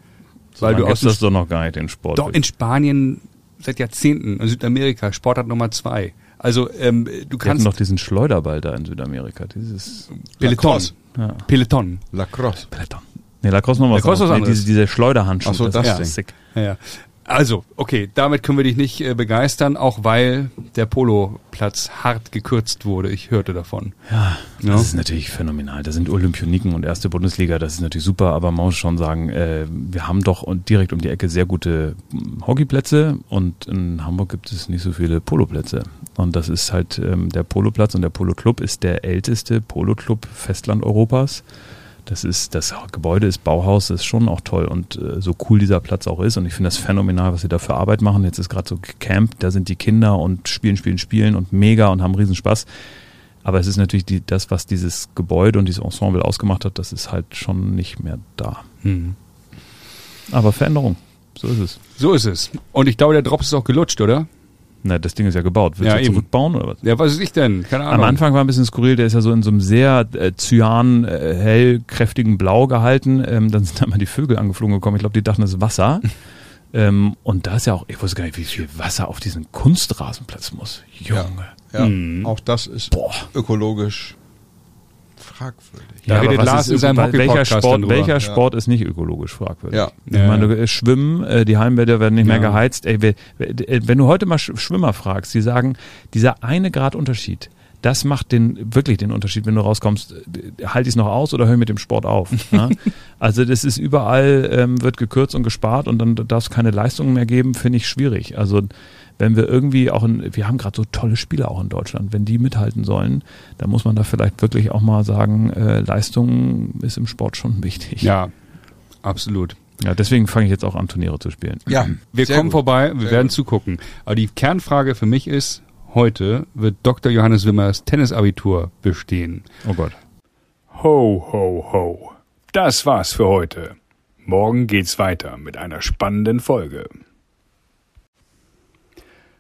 weil Man du aus das doch noch gar nicht, den Sport. doch in Spanien seit Jahrzehnten, in Südamerika Sportart Nummer zwei. Also ähm, du kannst doch diesen Schleuderball da in Südamerika. Dieses Peloton, Lacrosse. ja. Peloton. Lacrosse. Peloton. Nee, Lacrosse noch was Lacrosse ist was anderes. Nee, diese, diese Schleuderhandschuhe. Ach so, das ist Ding. sick. Ja, ja. Also, okay, damit können wir dich nicht äh, begeistern, auch weil der Poloplatz hart gekürzt wurde. Ich hörte davon. Ja, Ja. das ist natürlich phänomenal. Da sind Olympioniken und erste Bundesliga, das ist natürlich super, aber man muss schon sagen, äh, wir haben doch direkt um die Ecke sehr gute mm, Hockeyplätze und in Hamburg gibt es nicht so viele Poloplätze. Und das ist halt ähm, der Poloplatz und der Poloclub ist der älteste Poloclub Festland Europas. Das ist, das Gebäude ist Bauhaus, ist schon auch toll und äh, so cool dieser Platz auch ist und ich finde das phänomenal, was sie da für Arbeit machen. Jetzt ist gerade so Camp, da sind die Kinder und spielen, spielen, spielen und mega und haben Riesenspaß. Aber es ist natürlich die, das, was dieses Gebäude und dieses Ensemble ausgemacht hat, das ist halt schon nicht mehr da. Hm. Aber Veränderung, so ist es. So ist es. Und ich glaube, der Drops ist auch gelutscht, oder? Na, das Ding ist ja gebaut. Willst Ja, du eben. zurückbauen oder was? Ja, was ist ich denn? Keine Ahnung. Am Anfang war ein bisschen skurril, der ist ja so in so einem sehr äh, cyan, äh, hell, kräftigen Blau gehalten. Ähm, dann sind da mal die Vögel angeflogen gekommen. Ich glaube, die dachten, das ist Wasser. ähm, und da ist ja auch, ich wusste gar nicht, wie viel Wasser auf diesen Kunstrasenplatz muss. Junge. Ja, Mhm. auch das ist Boah. ökologisch fragwürdig. Da redet was Lars ist in seinem öko- welcher Sport, welcher Ja. Sport ist nicht ökologisch fragwürdig? Ja. Ich Ja, meine, ja. du, äh, Schwimmen, äh, die Hallenbäder werden nicht mehr Ja. geheizt. Ey, äh, wenn du heute mal Sch- Schwimmer fragst, die sagen, dieser eine Grad Unterschied, das macht den wirklich den Unterschied, wenn du rauskommst, halte ich es noch aus oder höre mit dem Sport auf. ja? Also das ist überall, ähm, wird gekürzt und gespart und dann darf es keine Leistungen mehr geben, finde ich schwierig. Also wenn wir irgendwie auch, in, wir haben gerade so tolle Spieler auch in Deutschland, wenn die mithalten sollen, dann muss man da vielleicht wirklich auch mal sagen, äh, Leistung ist im Sport schon wichtig. Ja, absolut. Ja, deswegen fange ich jetzt auch an, Turniere zu spielen. Ja, Wir kommen gut. vorbei, wir Sehr werden gut. zugucken. Aber die Kernfrage für mich ist, heute wird Dr. Johannes Wimmers Tennisabitur bestehen. Oh Gott. Ho, ho, ho. Das war's für heute. Morgen geht's weiter mit einer spannenden Folge.